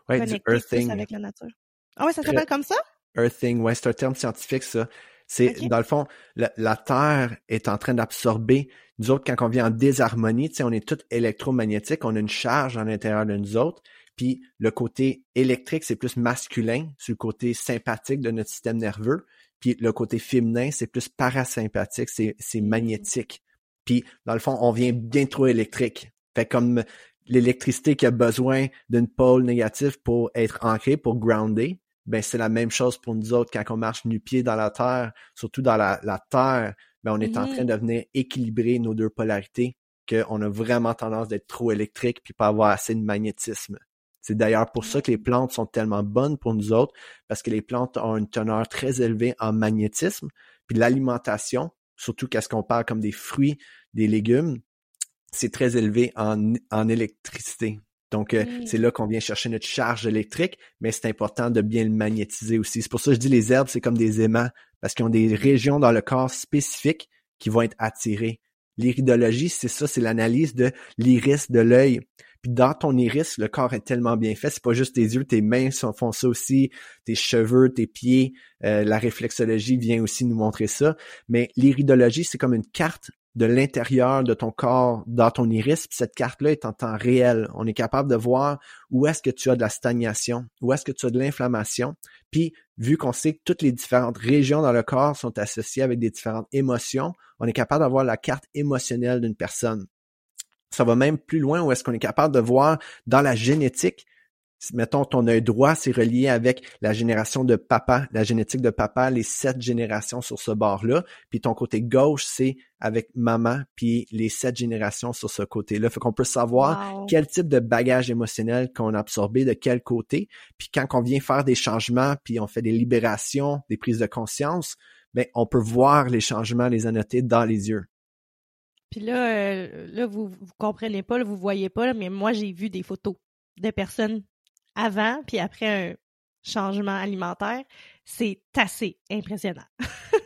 Ouais, du earthing. avec la nature. Ah ouais, ça s'appelle comme ça? Earthing, ouais, c'est un terme scientifique, ça. C'est, dans le fond, la, Terre est en train d'absorber. Nous autres, quand on vient en désharmonie, tu sais, on est tout électromagnétique, on a une charge à l'intérieur de nous autres. puis le côté électrique, c'est plus masculin, sur le côté sympathique de notre système nerveux, puis le côté féminin, c'est plus parasympathique, c'est, c'est magnétique. Puis, dans le fond, on vient bien trop électrique. Fait comme l'électricité qui a besoin d'une pôle négative pour être ancrée, pour grounder, ben c'est la même chose pour nous autres quand on marche nu-pied dans la terre, surtout dans la, la terre, ben on est en train mm-hmm. de venir équilibrer nos deux polarités, qu'on a vraiment tendance d'être trop électrique puis pas avoir assez de magnétisme. C'est d'ailleurs pour ça que les plantes sont tellement bonnes pour nous autres, parce que les plantes ont une teneur très élevée en magnétisme, puis l'alimentation, surtout qu'est-ce qu'on parle comme des fruits, des légumes, c'est très élevé en, en électricité. Donc, euh, c'est là qu'on vient chercher notre charge électrique, mais c'est important de bien le magnétiser aussi. C'est pour ça que je dis les herbes, c'est comme des aimants, parce qu'ils ont des régions dans le corps spécifiques qui vont être attirées. L'iridologie, c'est ça, c'est l'analyse de l'iris de l'œil. Puis dans ton iris, le corps est tellement bien fait, c'est pas juste tes yeux, tes mains font ça aussi, tes cheveux, tes pieds, euh, la réflexologie vient aussi nous montrer ça. Mais l'iridologie, c'est comme une carte de l'intérieur de ton corps dans ton iris. Puis cette carte-là est en temps réel. On est capable de voir où est-ce que tu as de la stagnation, où est-ce que tu as de l'inflammation. Puis, vu qu'on sait que toutes les différentes régions dans le corps sont associées avec des différentes émotions, on est capable d'avoir la carte émotionnelle d'une personne. Ça va même plus loin où est-ce qu'on est capable de voir dans la génétique mettons, ton œil droit, c'est relié avec la génération de papa, la génétique de papa, les sept générations sur ce bord-là. Puis ton côté gauche, c'est avec maman, puis les sept générations sur ce côté-là. Fait qu'on peut savoir quel type de bagage émotionnel qu'on a absorbé de quel côté. Puis quand on vient faire des changements, puis on fait des libérations, des prises de conscience, ben on peut voir les changements, les annoter dans les yeux. Puis là, euh, là vous, vous comprenez pas, vous voyez pas, mais moi j'ai vu des photos de personnes avant puis après un changement alimentaire, c'est assez impressionnant.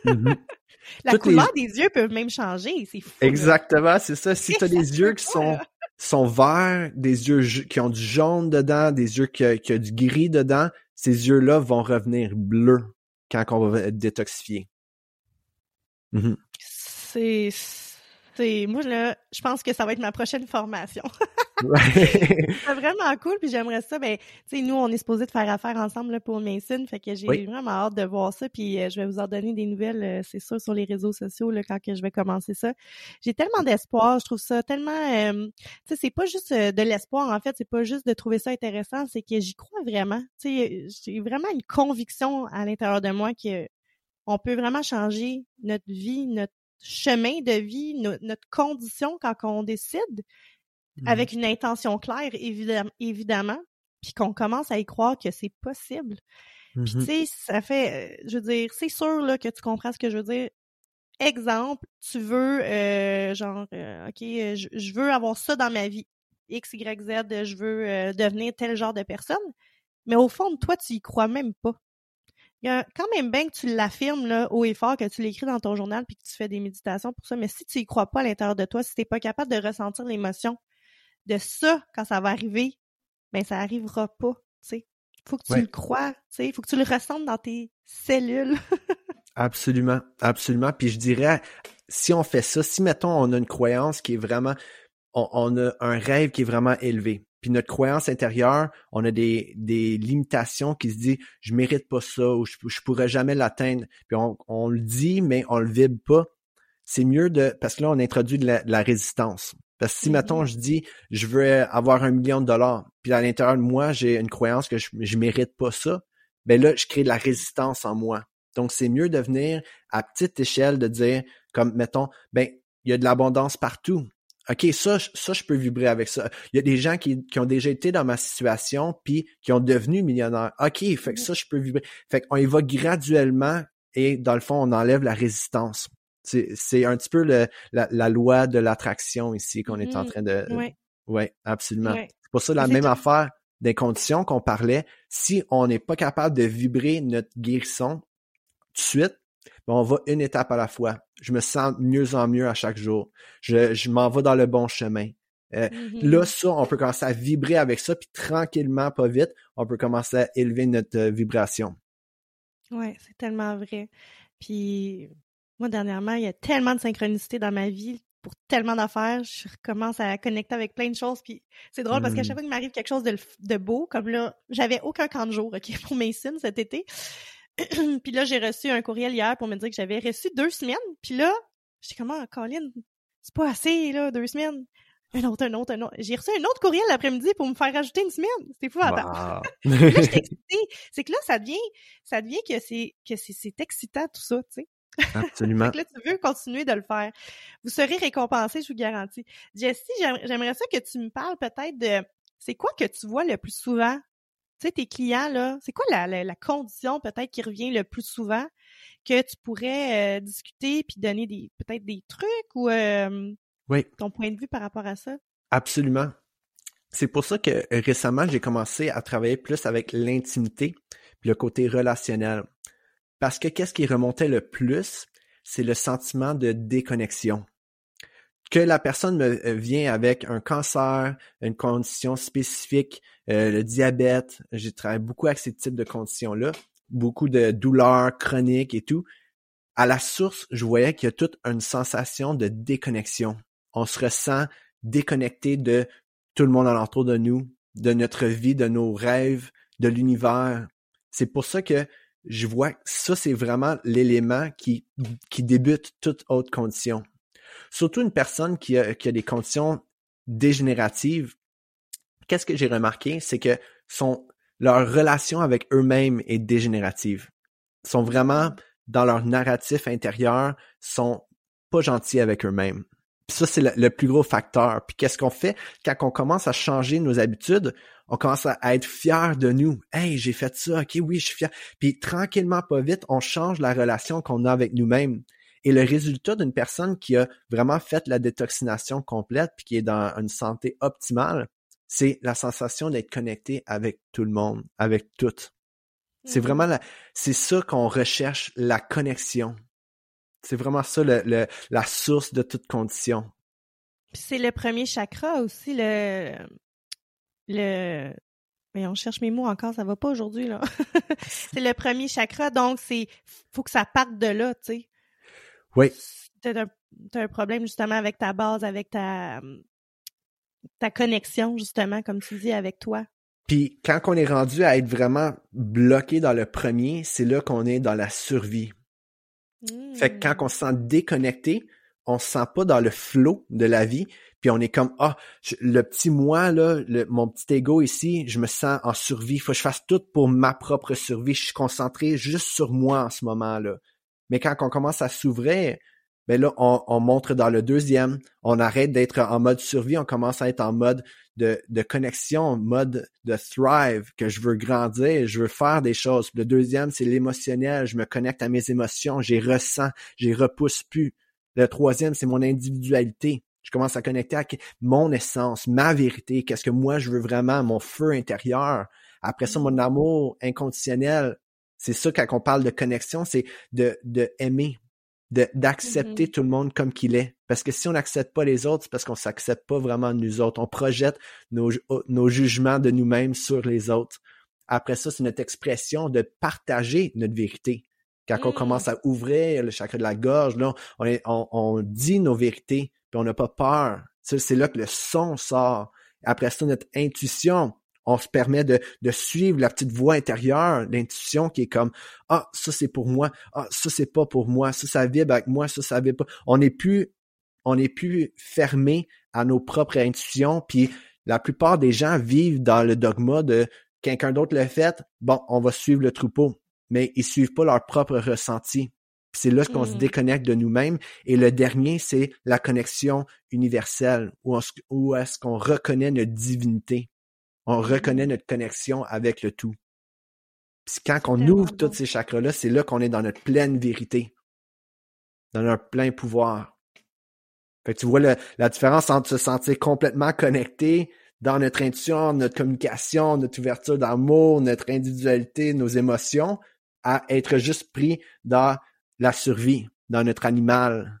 Mm-hmm. (laughs) La couleur des yeux peut même changer, c'est fou. Exactement, c'est ça. Si tu as des (laughs) yeux qui sont sont verts, des yeux qui ont du jaune dedans, des yeux qui, qui ont du gris dedans, ces yeux-là vont revenir bleus quand on va être détoxifié. Mm-hmm. C'est c'est moi là, je pense que ça va être ma prochaine formation. (laughs) c'est vraiment cool, puis j'aimerais ça. Ben, tu sais, nous, on est supposé de faire affaire ensemble là, pour Mason, fait que j'ai vraiment hâte de voir ça. Puis euh, je vais vous en donner des nouvelles, euh, c'est sûr, sur les réseaux sociaux là, quand que je vais commencer ça. J'ai tellement d'espoir, je trouve ça tellement. Euh, tu sais, c'est pas juste de l'espoir en fait, c'est pas juste de trouver ça intéressant, c'est que j'y crois vraiment. Tu sais, j'ai vraiment une conviction à l'intérieur de moi que on peut vraiment changer notre vie, notre chemin de vie, notre condition quand on décide Mmh avec une intention claire, évidemment, évidemment puis qu'on commence à y croire que c'est possible. Mmh puis tu sais, ça fait, euh, je veux dire, c'est sûr là que tu comprends ce que je veux dire. Exemple, tu veux, euh, genre, euh, ok, je, je, veux avoir ça dans ma vie, X, Y, Z, je veux devenir tel genre de personne, mais au fond de toi, tu y crois même pas. Il y a quand même bien que tu l'affirmes là haut et fort, que tu l'écris dans ton journal puis que tu fais des méditations pour ça, mais si tu y crois pas à l'intérieur de toi, si t'es pas capable de ressentir l'émotion, de ça, quand ça va arriver, ben ça arrivera pas, tu sais. Faut que tu le crois, tu sais, faut que tu le ressentes dans tes cellules. (laughs) absolument, absolument. Puis je dirais, si on fait ça, si mettons on a une croyance qui est vraiment, on, a un rêve qui est vraiment élevé, puis notre croyance intérieure, on a des, des limitations qui se dit je mérite pas ça ou je, je pourrais jamais l'atteindre. Puis on, on, le dit mais on le vibre pas. C'est mieux de parce que là on introduit de la résistance. Parce que si, mettons, je dis, je veux avoir un million de dollars, puis à l'intérieur de moi, j'ai une croyance que je, je mérite pas ça, ben là, je crée de la résistance en moi. Donc, c'est mieux de venir à petite échelle de dire, comme, mettons, ben, il y a de l'abondance partout. OK, ça, ça, je peux vibrer avec ça. Il y a des gens qui, qui ont déjà été dans ma situation, puis qui ont devenu millionnaires. OK, fait que ça, je peux vibrer. Fait qu'on y va graduellement et, dans le fond, on enlève la résistance. C'est un petit peu le, la, loi de l'attraction ici qu'on est en mmh. train de. Oui, ouais, absolument. C'est pour ça la même affaire des conditions qu'on parlait. Si on n'est pas capable de vibrer notre guérison tout de suite, ben on va une étape à la fois. Je me sens mieux en mieux à chaque jour. Je, je m'en vais dans le bon chemin. Euh, mmh là, ça, on peut commencer à vibrer avec ça, puis tranquillement, pas vite, on peut commencer à élever notre euh, vibration. Ouais, c'est tellement vrai. Puis moi, dernièrement, il y a tellement de synchronicité dans ma vie. pour tellement d'affaires. Je recommence à connecter avec plein de choses. Puis c'est drôle parce qu'à chaque mm. fois qu'il m'arrive quelque chose de, de, beau, comme là, j'avais aucun camp de jour ok, pour Mason cet été. (clears throat) puis là, j'ai reçu un courriel hier pour me dire que j'avais reçu deux semaines. Puis là, j'étais comme, ah, Colin, c'est pas assez, là, deux semaines. Un autre, un autre, un autre. J'ai reçu un autre courriel l'après-midi pour me faire rajouter une semaine. C'était fou wow. (laughs) (laughs) C'est que là, ça devient, ça devient que c'est, que c'est excitant tout ça, tu sais. Absolument. (laughs) là, tu veux continuer de le faire. Vous serez récompensé, je vous garantis. Jessie, j'aimerais ça que tu me parles peut-être de c'est quoi que tu vois le plus souvent? Tu sais, tes clients, là, c'est quoi la, la, condition peut-être qui revient le plus souvent que tu pourrais euh, discuter puis donner des peut-être des trucs ou euh, oui. ton point de vue par rapport à ça? Absolument. C'est pour ça que récemment, j'ai commencé à travailler plus avec l'intimité puis le côté relationnel. Parce que qu'est-ce qui remontait le plus, c'est le sentiment de déconnexion. Que la personne me euh, vient avec un cancer, une condition spécifique, euh, le diabète, j'ai travaillé beaucoup avec ces types de conditions-là, beaucoup de douleurs chroniques et tout. À la source, je voyais qu'il y a toute une sensation de déconnexion. On se ressent déconnecté de tout le monde alentour de nous, de notre vie, de nos rêves, de l'univers. C'est pour ça que je vois que ça, c'est vraiment l'élément qui, qui débute toute autre condition. Surtout une personne qui a, qui a des conditions dégénératives, qu'est-ce que j'ai remarqué, c'est que son, leur relation avec eux-mêmes est dégénérative. Ils sont vraiment dans leur narratif intérieur, sont pas gentils avec eux-mêmes. ça, c'est le, le, plus gros facteur. Puis qu'est-ce qu'on fait? Quand on commence à changer nos habitudes? on commence à être fier de nous. Hey, j'ai fait ça. OK, oui, je suis fier. Puis tranquillement, pas vite, on change la relation qu'on a avec nous-mêmes. Et le résultat d'une personne qui a vraiment fait la détoxination complète puis qui est dans une santé optimale, c'est la sensation d'être connecté avec tout le monde, avec tout. C'est vraiment la, c'est ça qu'on recherche, la connexion. C'est vraiment ça le, la source de toute condition. C'est le premier chakra aussi, le, le mais on cherche mes mots encore, ça va pas aujourd'hui là. (laughs) c'est le premier chakra, donc c'est faut que ça parte de là, tu sais. Oui. T'as un, un problème justement avec ta base, avec ta ta connexion justement, comme tu dis, avec toi. Puis quand on est rendu à être vraiment bloqué dans le premier, c'est là qu'on est dans la survie. Fait que quand on se sent déconnecté, on se sent pas dans le flot de la vie, puis on est comme ah le petit moi là, mon petit ego ici, je me sens en survie, faut que je fasse tout pour ma propre survie, je suis concentré juste sur moi en ce moment-là. Mais quand on commence à s'ouvrir, ben là on, on, montre dans le deuxième, on arrête d'être en mode survie, on commence à être en mode de, de connexion, mode de thrive, que je veux grandir, je veux faire des choses. Le deuxième, c'est l'émotionnel, je me connecte à mes émotions, j'ai ressens, j'ai repousse plus. Le troisième, c'est mon individualité. Je commence à connecter à mon essence, ma vérité, qu'est-ce que moi je veux vraiment, mon feu intérieur. Après ça, mon amour inconditionnel. C'est ça quand on parle de connexion, c'est de, de aimer, de d'accepter mm-hmm. tout le monde comme qu'il est. Parce que si on n'accepte pas les autres, c'est parce qu'on s'accepte pas vraiment nous autres. On projette nos, nos jugements de nous-mêmes sur les autres. Après ça, c'est notre expression de partager notre vérité. Quand on commence mm. à ouvrir le chakra de la gorge, là, on, on, on dit nos vérités, puis on n'a pas peur. C'est là que le son sort. Après ça, notre intuition, on se permet de, de suivre la petite voix intérieure d'intuition qui est comme ah ça c'est pour moi. Ah ça c'est pas pour moi. Ça ça vibre avec moi. Ça ça vibre pas on n'est plus on n'est plus fermé à nos propres intuitions. Puis la plupart des gens vivent dans le dogma de quelqu'un d'autre le fait. Bon on va suivre le troupeau mais ils suivent pas leur propre ressenti. C'est là qu'on se mmh. déconnecte de nous-mêmes. Et le dernier, c'est la connexion universelle, où, où est-ce qu'on reconnaît notre divinité. On reconnaît notre connexion avec le tout. Puis quand on ouvre tous ces chakras-là, c'est là qu'on est dans notre pleine vérité, dans notre plein pouvoir. Fait que tu vois la différence entre se sentir complètement connecté dans notre intuition, notre communication, notre ouverture d'amour, notre individualité, nos émotions, à être juste pris dans la survie dans notre animal.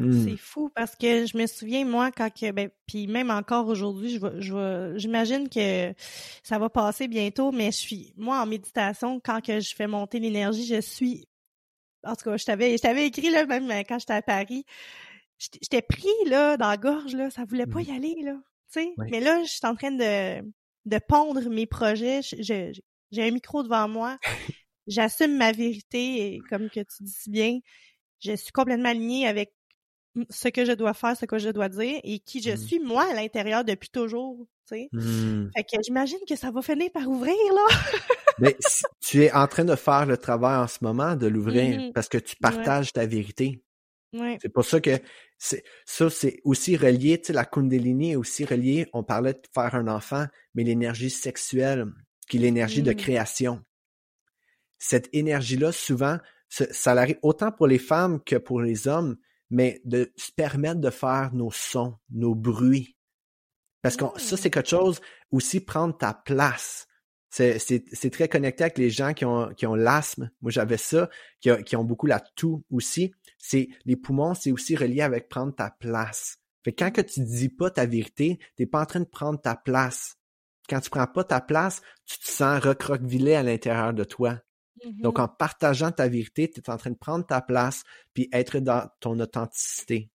Hmm. C'est fou parce que je me souviens, moi, quand que, ben, puis même encore aujourd'hui, je vais, je j'imagine que ça va passer bientôt, mais je suis, moi, en méditation, quand que je fais monter l'énergie, je suis, en tout cas, je t'avais, je t'avais écrit, là, même quand j'étais à Paris, j'étais pris, là, dans la gorge, là, ça voulait pas y aller, là, tu sais. Oui. Mais là, je suis en train de, de pondre mes projets, Je- je- j'ai un micro devant moi, j'assume ma vérité, et comme que tu dis si bien, je suis complètement alignée avec ce que je dois faire, ce que je dois dire et qui je Mhm. suis moi à l'intérieur depuis toujours, tu sais. Hmm. Fait que j'imagine que ça va finir par ouvrir là. Mais si- tu es en train de faire le travail en ce moment de l'ouvrir Mhm. parce que tu partages ta vérité. Ouais. C'est pour ça que c'est ça, c'est aussi relié, tu sais, la Kundalini est aussi reliée. On parlait de faire un enfant, mais l'énergie sexuelle, qui est l'énergie de création. Cette énergie-là, souvent, ça, ça arrive autant pour les femmes que pour les hommes, mais de se permettre de faire nos sons, nos bruits. Parce que ça, c'est quelque chose aussi prendre ta place. C'est, c'est, c'est très connecté avec les gens qui ont, qui ont l'asthme. Moi, j'avais ça, qui, a- qui ont beaucoup la toux aussi. C'est, les poumons, c'est aussi relié avec prendre ta place. Fait que quand que tu dis pas ta vérité, t'es pas en train de prendre ta place. Quand tu prends pas ta place, tu te sens recroquevillé à l'intérieur de toi. Mhm. Donc, en partageant ta vérité, tu es en train de prendre ta place puis être dans ton authenticité.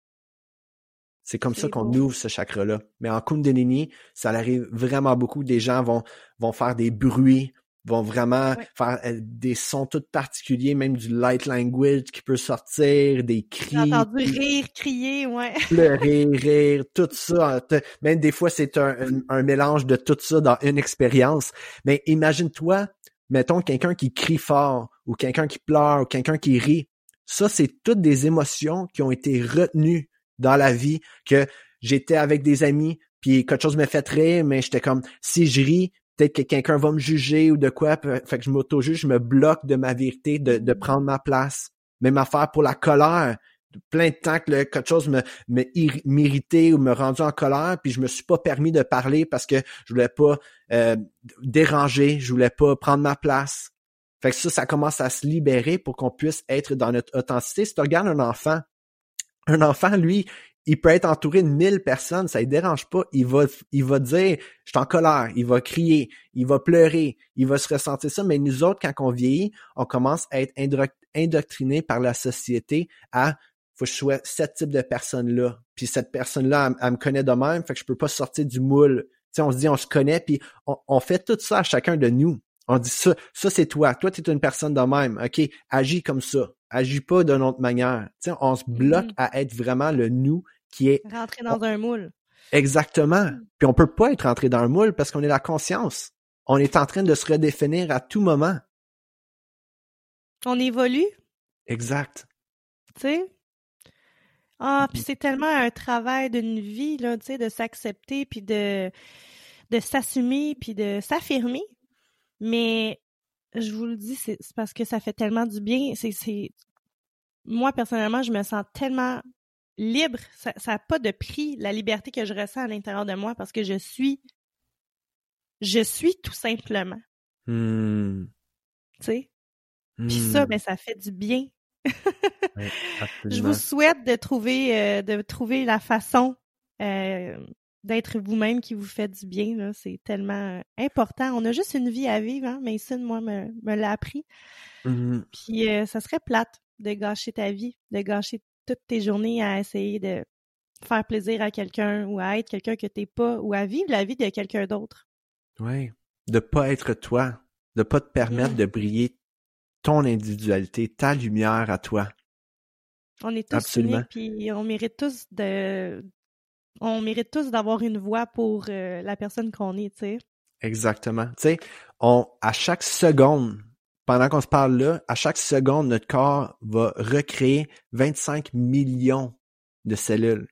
C'est comme ça qu'on ouvre ce chakra-là. Mais en Kundalini, ça arrive vraiment beaucoup. Des gens vont, vont faire des bruits, vont vraiment Ouais. faire euh, des sons tout particuliers, même du light language qui peut sortir, des J'ai cris, entendu rire, crier, ouais. (laughs) pleurer, rire, tout ça. Même des fois, c'est un, un, un mélange de tout ça dans une expérience. Mais imagine-toi, mettons quelqu'un qui crie fort, ou quelqu'un qui pleure, ou quelqu'un qui rit. Ça, c'est toutes des émotions qui ont été retenues dans la vie, que j'étais avec des amis, puis quelque chose me fait rire, mais j'étais comme, si je ris, peut-être que quelqu'un va me juger ou de quoi, fait que je m'auto-juge, je me bloque de ma vérité, de, de prendre ma place. Même affaire pour la colère. Plein de temps que quelque chose me, me irri- m'irritait ou me rendu en colère, puis je me suis pas permis de parler parce que je voulais pas euh, déranger, je voulais pas prendre ma place. Fait que ça, ça commence à se libérer pour qu'on puisse être dans notre authenticité. Si tu regardes un enfant, un enfant, lui, il peut être entouré de mille personnes, ça ne dérange pas. Il va, il va dire, je suis en colère, il va crier, il va pleurer, il va se ressentir ça. Mais nous autres, quand on vieillit, on commence à être indoctrinés par la société à faut que je sois ce type de personne-là. Puis cette personne-là, elle, elle me connaît de même, fait que je peux pas sortir du moule. Tu sais, on se dit, on se connaît, puis on, on fait tout ça à chacun de nous. On dit ça, ça c'est toi. Toi, tu es une personne de même. OK, agis comme ça. Agis pas d'une autre manière. Tu sais, on se bloque Mhm. à être vraiment le nous qui est Rentrer dans un moule. exactement. Puis on peut pas être rentré dans le moule parce qu'on est la conscience. On est en train de se redéfinir à tout moment. On évolue, Exact. tu sais? Ah, puis c'est tellement un travail d'une vie, là, tu sais, de s'accepter, puis de, de s'assumer, puis de s'affirmer. Mais je vous le dis, c'est parce que ça fait tellement du bien. C'est, c'est, moi, personnellement, je me sens tellement libre. Ça n'a pas de prix, la liberté que je ressens à l'intérieur de moi, parce que je suis, je suis tout simplement, Hmm. tu sais? Puis ça, Hmm. ben, ça fait du bien. Je vous souhaite de trouver euh, de trouver la façon euh, d'être vous-même qui vous fait du bien. Là. C'est tellement euh, important. On a juste une vie à vivre, hein? Mason, moi, me, me l'a appris. Mhm. Puis euh, ça serait plate de gâcher ta vie, de gâcher toutes tes journées à essayer de faire plaisir à quelqu'un ou à être quelqu'un que t'es pas ou à vivre la vie de quelqu'un d'autre. Oui. De pas être toi. De pas te permettre Mm. de briller ton individualité, ta lumière à toi. On est tous Absolument. uniques, puis on mérite tous de, on mérite tous d'avoir une voix pour euh, la personne qu'on est, tu sais. Exactement. Tu sais, on, à chaque seconde, pendant qu'on se parle là, à chaque seconde, notre corps va recréer 25 millions de cellules.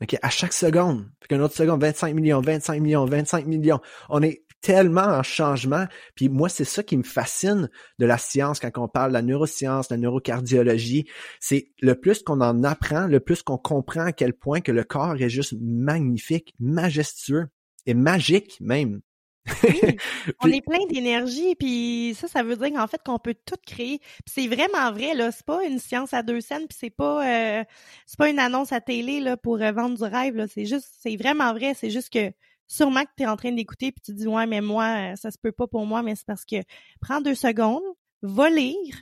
OK? À chaque seconde. Puis qu'une autre seconde, 25 millions, 25 millions, 25 millions. On est tellement en changement. Puis moi, c'est ça qui me fascine de la science quand on parle de la neuroscience, de la neurocardiologie. C'est le plus qu'on en apprend, le plus qu'on comprend à quel point que le corps est juste magnifique, majestueux et magique même. (laughs) On est plein d'énergie, puis ça, ça veut dire qu'en fait qu'on peut tout créer. Puis c'est vraiment vrai là, c'est pas une science à deux scènes, puis c'est pas euh, c'est pas une annonce à télé là pour euh, vendre du rêve là. C'est juste, c'est vraiment vrai. C'est juste que sûrement que t'es en train d'écouter puis tu dis ouais mais moi euh, ça se peut pas pour moi, mais c'est parce que prends deux secondes, va lire,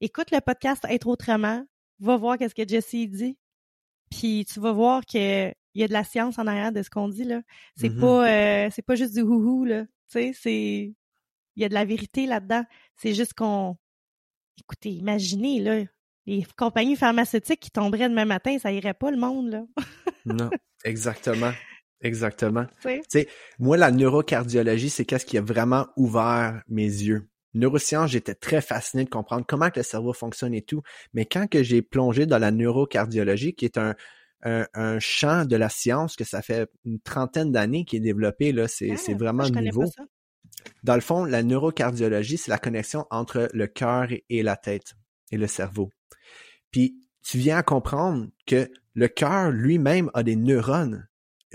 écoute le podcast Être autrement, va voir qu'est-ce que Jessie dit, puis tu vas voir que il y a de la science en arrière de ce qu'on dit là. C'est Mhm. pas euh, c'est pas juste du houhou là. Tu sais, c'est il y a de la vérité là-dedans. C'est juste qu'on écoutez, imaginez là les compagnies pharmaceutiques qui tomberaient demain matin, ça irait pas le monde là. Non, (laughs) exactement. Exactement. Sais, moi, la neurocardiologie, c'est qu'est-ce qui a vraiment ouvert mes yeux. Neurosciences, j'étais très fasciné de comprendre comment que le cerveau fonctionne et tout. Mais quand que j'ai plongé dans la neurocardiologie, qui est un, un, un champ de la science que ça fait une trentaine d'années qui est développé, là, c'est Ah, vraiment nouveau. Dans le fond, la neurocardiologie, c'est la connexion entre le cœur et la tête et le cerveau. Puis tu viens à comprendre que le cœur lui-même a des neurones,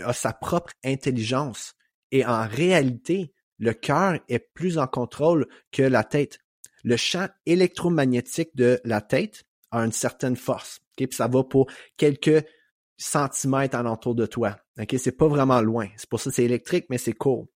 a sa propre intelligence. Et en réalité, le cœur est plus en contrôle que la tête. Le champ électromagnétique de la tête a une certaine force. ok? Puis ça va pour quelques centimètres alentour de toi. Ok, C'est pas vraiment loin. C'est pour ça que c'est électrique, mais c'est court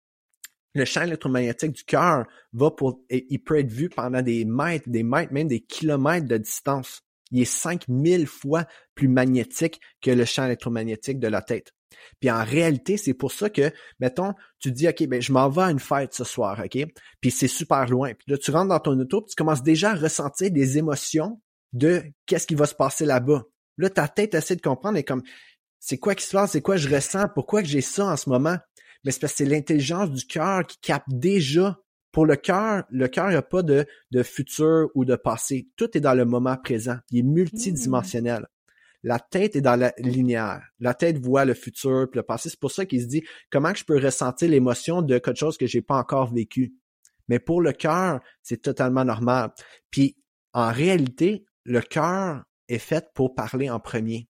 le champ électromagnétique du cœur va pour, il peut être vu pendant des mètres, des mètres, même des kilomètres de distance. Il est 5000 fois plus magnétique que le champ électromagnétique de la tête. Puis en réalité, c'est pour ça que, mettons, tu dis, OK, ben, je m'en vais à une fête ce soir, OK? Puis c'est super loin. Puis là, tu rentres dans ton auto, puis tu commences déjà à ressentir des émotions de qu'est-ce qui va se passer là-bas. Là, ta tête essaie de comprendre et comme, c'est quoi qui se passe? C'est quoi je ressens? Pourquoi que j'ai ça en ce moment? mais c'est parce que c'est l'intelligence du cœur qui capte déjà. Pour le cœur, le cœur n'a pas de, de futur ou de passé. Tout est dans le moment présent. Il est multidimensionnel. La tête est dans la linéaire. La tête voit le futur puis le passé. C'est pour ça qu'il se dit comment je peux ressentir l'émotion de quelque chose que j'ai pas encore vécu? Mais pour le cœur, c'est totalement normal. Puis en réalité, le cœur est fait pour parler en premier.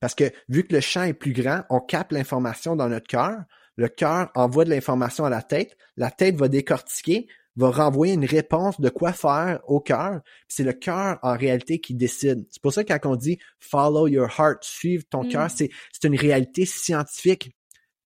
Parce que vu que le champ est plus grand, on capte l'information dans notre cœur. Le cœur envoie de l'information à la tête. La tête va décortiquer, va renvoyer une réponse de quoi faire au cœur. C'est le cœur en réalité qui décide. C'est pour ça que quand on dit follow your heart, suivre ton Mm. cœur, c'est c'est une réalité scientifique.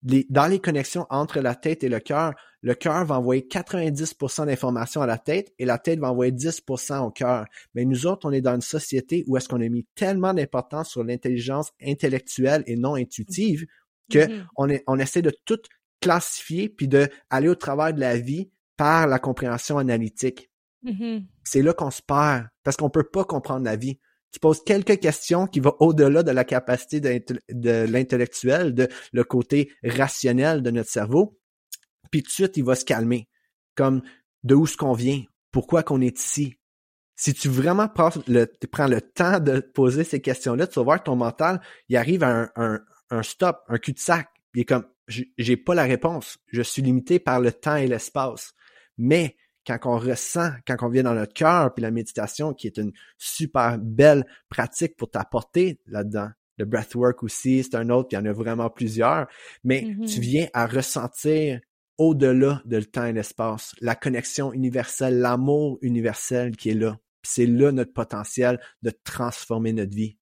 Les- dans les connexions entre la tête et le cœur, le cœur va envoyer 90% d'informations à la tête et la tête va envoyer 10% au cœur. Mais nous autres, on est dans une société où est-ce qu'on a mis tellement d'importance sur l'intelligence intellectuelle et non intuitive que Mhm. on, est, on essaie de tout classifier puis de aller au travers de la vie par la compréhension analytique. Mhm. C'est là qu'on se perd parce qu'on peut pas comprendre la vie. Tu poses quelques questions qui vont au-delà de la capacité de l'intellectuel, de le côté rationnel de notre cerveau, puis tout de suite il va se calmer. Comme de où ce qu'on vient, pourquoi qu'on est ici? Si tu vraiment prends le, prends le temps de poser ces questions-là, tu vas voir que ton mental, il arrive à un, un, un stop, un cul-de-sac. Il est comme, j'ai pas la réponse. Je suis limité par le temps et l'espace. Mais quand on ressent, quand on vient dans notre cœur, puis la méditation, qui est une super belle pratique pour t'apporter là-dedans. Le breathwork aussi, c'est un autre, puis il y en a vraiment plusieurs. Mais tu viens à ressentir au-delà de le temps et l'espace, la connexion universelle, l'amour universel qui est là. Puis c'est là notre potentiel de transformer notre vie.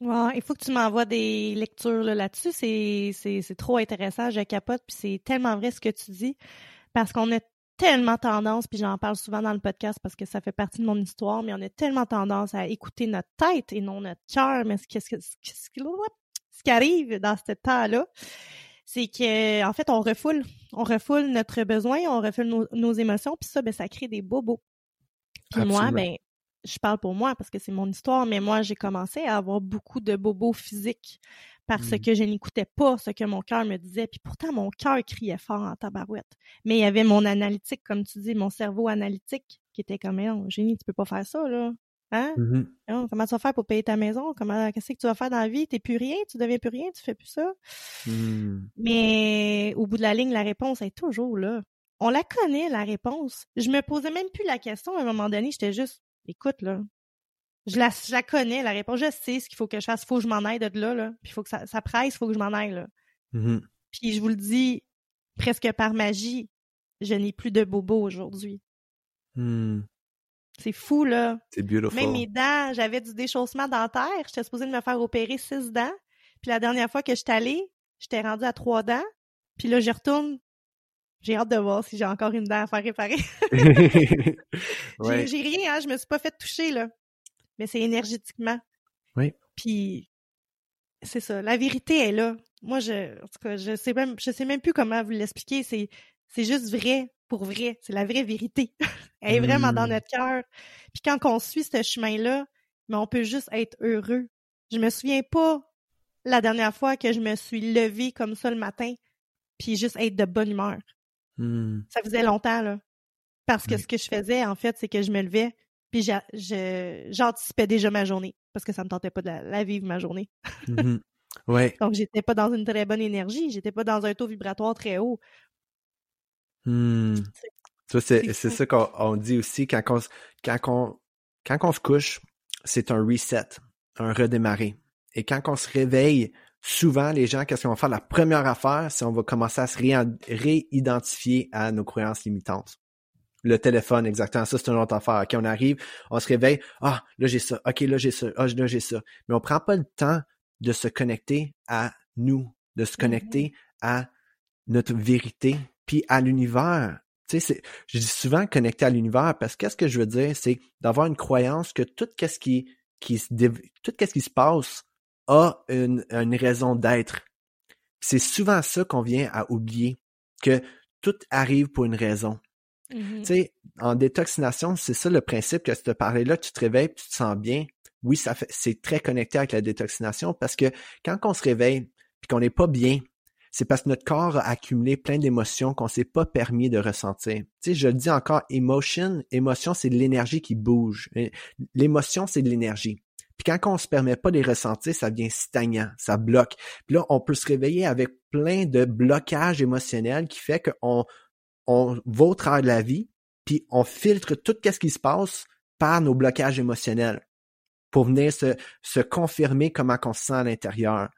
Ouais, il faut que tu m'envoies des lectures là, là-dessus. C'est trop intéressant, je capote, puis c'est tellement vrai ce que tu dis. Parce qu'on a tellement tendance, puis j'en parle souvent dans le podcast parce que ça fait partie de mon histoire, mais on a tellement tendance à écouter notre tête et non notre cœur. Mais ce ce ce qui arrive dans ce temps-là, c'est que en fait, on refoule, on refoule notre besoin, on refoule nos, émotions, puis ça, ben, ça crée des bobos. Puis moi, ben, je parle pour moi parce que c'est mon histoire, mais moi, j'ai commencé à avoir beaucoup de bobos physiques parce mmh. que je n'écoutais pas ce que mon cœur me disait. Puis pourtant, mon cœur criait fort en tabarouette. Mais il y avait mon analytique, comme tu dis, mon cerveau analytique qui était comme, non, génie, tu peux pas faire ça, là. Hein? Mmh comment tu vas faire pour payer ta maison? Comment, qu'est-ce que tu vas faire dans la vie? T'es plus rien? Tu deviens plus rien? Tu fais plus ça? Mmh. Mais au bout de la ligne, la réponse est toujours là. On la connaît, la réponse. Je me posais même plus la question à un moment donné. J'étais juste, écoute, là, je la, je la connais, la réponse. Je sais ce qu'il faut que je fasse. Il faut que je m'en aille de là, là. Puis il faut que ça, ça presse, il faut que je m'en aille, là. Mmh Puis je vous le dis, presque par magie, je n'ai plus de bobo aujourd'hui. Mmh. C'est fou, là. C'est beautiful. Même mes dents, j'avais du déchaussement dentaire. J'étais supposée de me faire opérer six dents. Puis la dernière fois que je suis allée, j'étais rendue à trois dents. Puis là, j'y retourne. J'ai hâte de voir si j'ai encore une dent à faire réparer. (laughs) (laughs) ouais. J'ai rien, hein. Je me suis pas fait toucher, là mais c'est énergétiquement. Oui. Puis c'est ça. La vérité est là. Moi, je, en tout cas, je sais même, je sais même plus comment vous l'expliquer. C'est, c'est juste vrai pour vrai. C'est la vraie vérité. (laughs) Elle est vraiment dans mmh. notre cœur. Puis quand on suit ce chemin-là, mais on peut juste être heureux. Je me souviens pas la dernière fois que je me suis levée comme ça le matin, puis juste être de bonne humeur. Mmh. Ça faisait longtemps, là. Parce que ce que je faisais, en fait, c'est que je me levais, puis j'anticipais déjà ma journée parce que ça me tentait pas de la, vivre ma journée. Mmh (laughs) ouais. Donc j'étais pas dans une très bonne énergie, j'étais pas dans un taux vibratoire très haut. Mmh. C'est ça qu'on dit aussi quand on, quand on, quand on se couche, c'est un reset, un redémarrer. Et quand on se réveille, souvent les gens, qu'est-ce qu'on va faire? La première affaire, c'est on va commencer à se réidentifier à nos croyances limitantes. Le téléphone, exactement. Ça, c'est une autre affaire. OK, on arrive, on se réveille. Ah, là, j'ai ça. OK, là, j'ai ça. Ah, là, j'ai ça. Mais on prend pas le temps de se connecter à nous, de se connecter mm-hmm. à notre vérité, puis à l'univers. Tu sais, je dis souvent connecter à l'univers parce que qu'est-ce que je veux dire, c'est d'avoir une croyance que tout ce qui, qui se, tout ce qui se passe a une, une raison d'être. C'est souvent ça qu'on vient à oublier, que tout arrive pour une raison. Mmh tu sais, en détoxination, c'est ça le principe que tu te parlais là, tu te réveilles, tu te sens bien. Oui, ça fait, c'est très connecté avec la détoxination parce que quand on se réveille puis qu'on n'est pas bien, c'est parce que notre corps a accumulé plein d'émotions qu'on s'est pas permis de ressentir. Tu sais, je le dis encore, emotion, émotion, c'est de l'énergie qui bouge. L'émotion, c'est de l'énergie. Puis quand on se permet pas de les ressentir, ça devient stagnant, ça bloque. Puis là, on peut se réveiller avec plein de blocages émotionnels qui fait qu'on on va au travers de la vie, puis on filtre tout ce qui se passe par nos blocages émotionnels pour venir se, se confirmer comment on se sent à l'intérieur.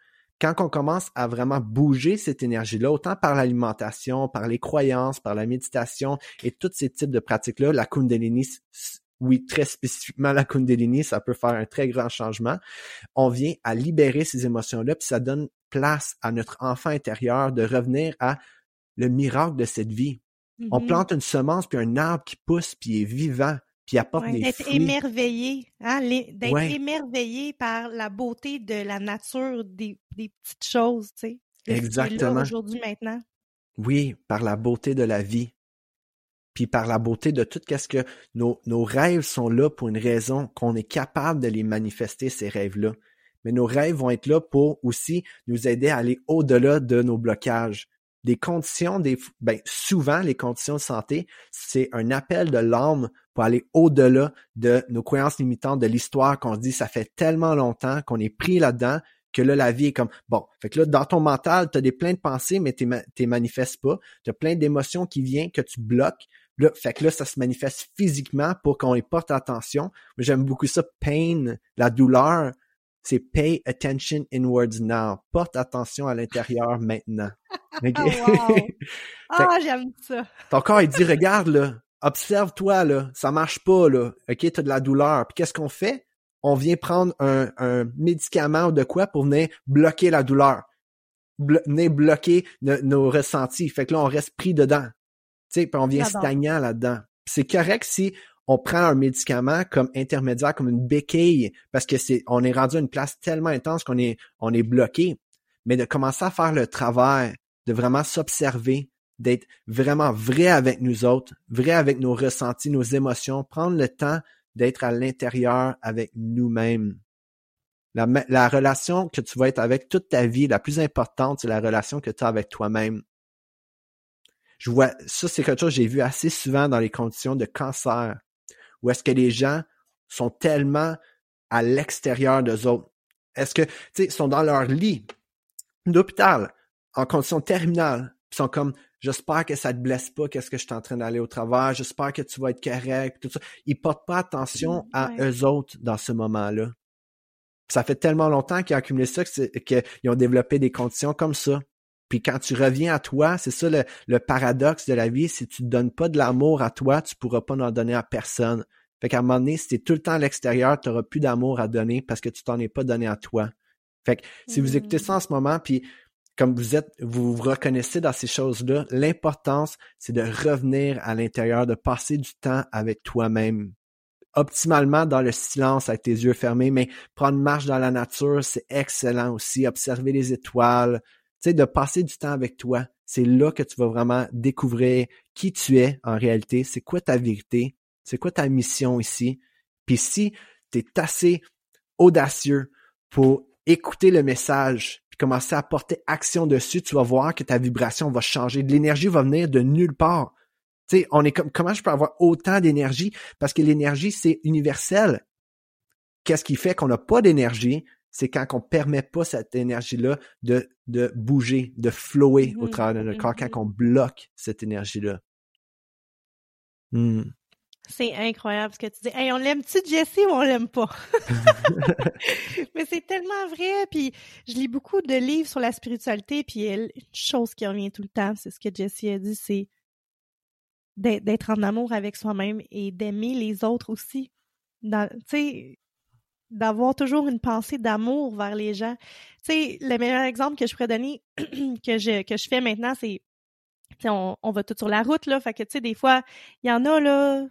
Quand on commence à vraiment bouger cette énergie-là, autant par l'alimentation, par les croyances, par la méditation et tous ces types de pratiques-là, la Kundalini, oui, très spécifiquement la Kundalini, ça peut faire un très grand changement. On vient à libérer ces émotions-là, puis ça donne place à notre enfant intérieur de revenir à le miracle de cette vie. On mmh plante une semence, puis un arbre qui pousse, puis est vivant, puis apporte des d'être émerveillé, hein, d'être émerveillé par la beauté de la nature, des, petites choses, tu sais. Exactement. Aujourd'hui, maintenant. Oui, par la beauté de la vie. Puis par la beauté de tout ce que nos, nos rêves sont là pour une raison, qu'on est capable de les manifester, ces rêves-là. Mais nos rêves vont être là pour aussi nous aider à aller au-delà de nos blocages, des conditions, des, ben, souvent les conditions de santé, c'est un appel de l'âme pour aller au-delà de nos croyances limitantes, de l'histoire qu'on se dit, ça fait tellement longtemps qu'on est pris là-dedans que là, la vie est comme, bon, fait que là, dans ton mental, tu as des plein de pensées, mais tu ne manifestes pas. Tu as plein d'émotions qui viennent que tu bloques. Là, fait que là, ça se manifeste physiquement pour qu'on y porte attention. J'aime beaucoup ça, pain, la douleur c'est pay attention inwards now. Porte attention à l'intérieur (laughs) maintenant. (laughs) Ah, j'aime ça. Ton corps, il dit, (laughs) regarde, là, observe-toi, là, ça marche pas, là. OK, t'as de la douleur. Puis qu'est-ce qu'on fait? On vient prendre un, un, médicament ou de quoi pour venir bloquer la douleur. venir bloquer nos ressentis. Fait que là, on reste pris dedans. Tu sais, on vient stagnant là-dedans. C'est correct si on prend un médicament comme intermédiaire, comme une béquille, parce que c'est, on est rendu à une place tellement intense qu'on est, on est bloqué. mais de commencer à faire le travail, de vraiment s'observer, d'être vraiment vrai avec nous autres, vrai avec nos ressentis, nos émotions, prendre le temps d'être à l'intérieur avec nous-mêmes. La, la, relation que tu vas être avec toute ta vie, la plus importante, c'est la relation que tu as avec toi-même. Je vois, ça c'est quelque chose que j'ai vu assez souvent dans les conditions de cancer, où est-ce que les gens sont tellement à l'extérieur d'eux autres. Est-ce que, tu sais, sont dans leur lit d'hôpital, en condition terminale, ils sont comme, j'espère que ça te blesse pas, qu'est-ce que je suis en train d'aller au travers, j'espère que tu vas être correct, tout ça. Ils portent pas attention à eux autres dans ce moment-là. Ça fait tellement longtemps qu'ils ont accumulé ça qu'ils ont développé des conditions comme ça. Puis quand tu reviens à toi, c'est ça le, paradoxe de la vie, si tu ne donnes pas de l'amour à toi, tu pourras pas en donner à personne. Fait qu'à un moment donné, si tu es tout le temps à l'extérieur, tu n'auras plus d'amour à donner parce que tu t'en es pas donné à toi. Fait que si vous écoutez ça en ce moment, puis comme vous êtes, vous vous reconnaissez dans ces choses-là, l'importance, c'est de revenir à l'intérieur, de passer du temps avec toi-même. Optimalement dans le silence avec tes yeux fermés, mais prendre marche dans la nature, c'est excellent aussi. Observer les étoiles, sais, de passer du temps avec toi. C'est là que tu vas vraiment découvrir qui tu es en réalité, c'est quoi ta vérité, c'est quoi ta mission ici. Puis si tu es assez audacieux pour écouter le message commencer à porter action dessus, tu vas voir que ta vibration va changer. L'énergie va venir de nulle part. Tu on est comme, comment je peux avoir autant d'énergie? Parce que l'énergie, c'est universel. Qu'est-ce qui fait qu'on n'a pas d'énergie? C'est quand on permet pas cette énergie-là de, de bouger, de flower au mm-hmm. travers de notre corps, quand mm-hmm. on bloque cette énergie-là. Hmm. C'est incroyable ce que tu dis. Hey, on l'aime-tu Jessie ou on l'aime pas? (laughs) Mais c'est tellement vrai. Puis je lis beaucoup de livres sur la spiritualité. Puis une chose qui revient tout le temps, c'est ce que Jessie a dit, c'est d'être en amour avec soi-même et d'aimer les autres aussi. Tu sais, d'avoir toujours une pensée d'amour vers les gens. Tu sais, le meilleur exemple que je pourrais donner, (clears throat) que je, que je fais maintenant, c'est on, on va tout sur la route, là. Fait que, tu sais, des fois, il y en a, là,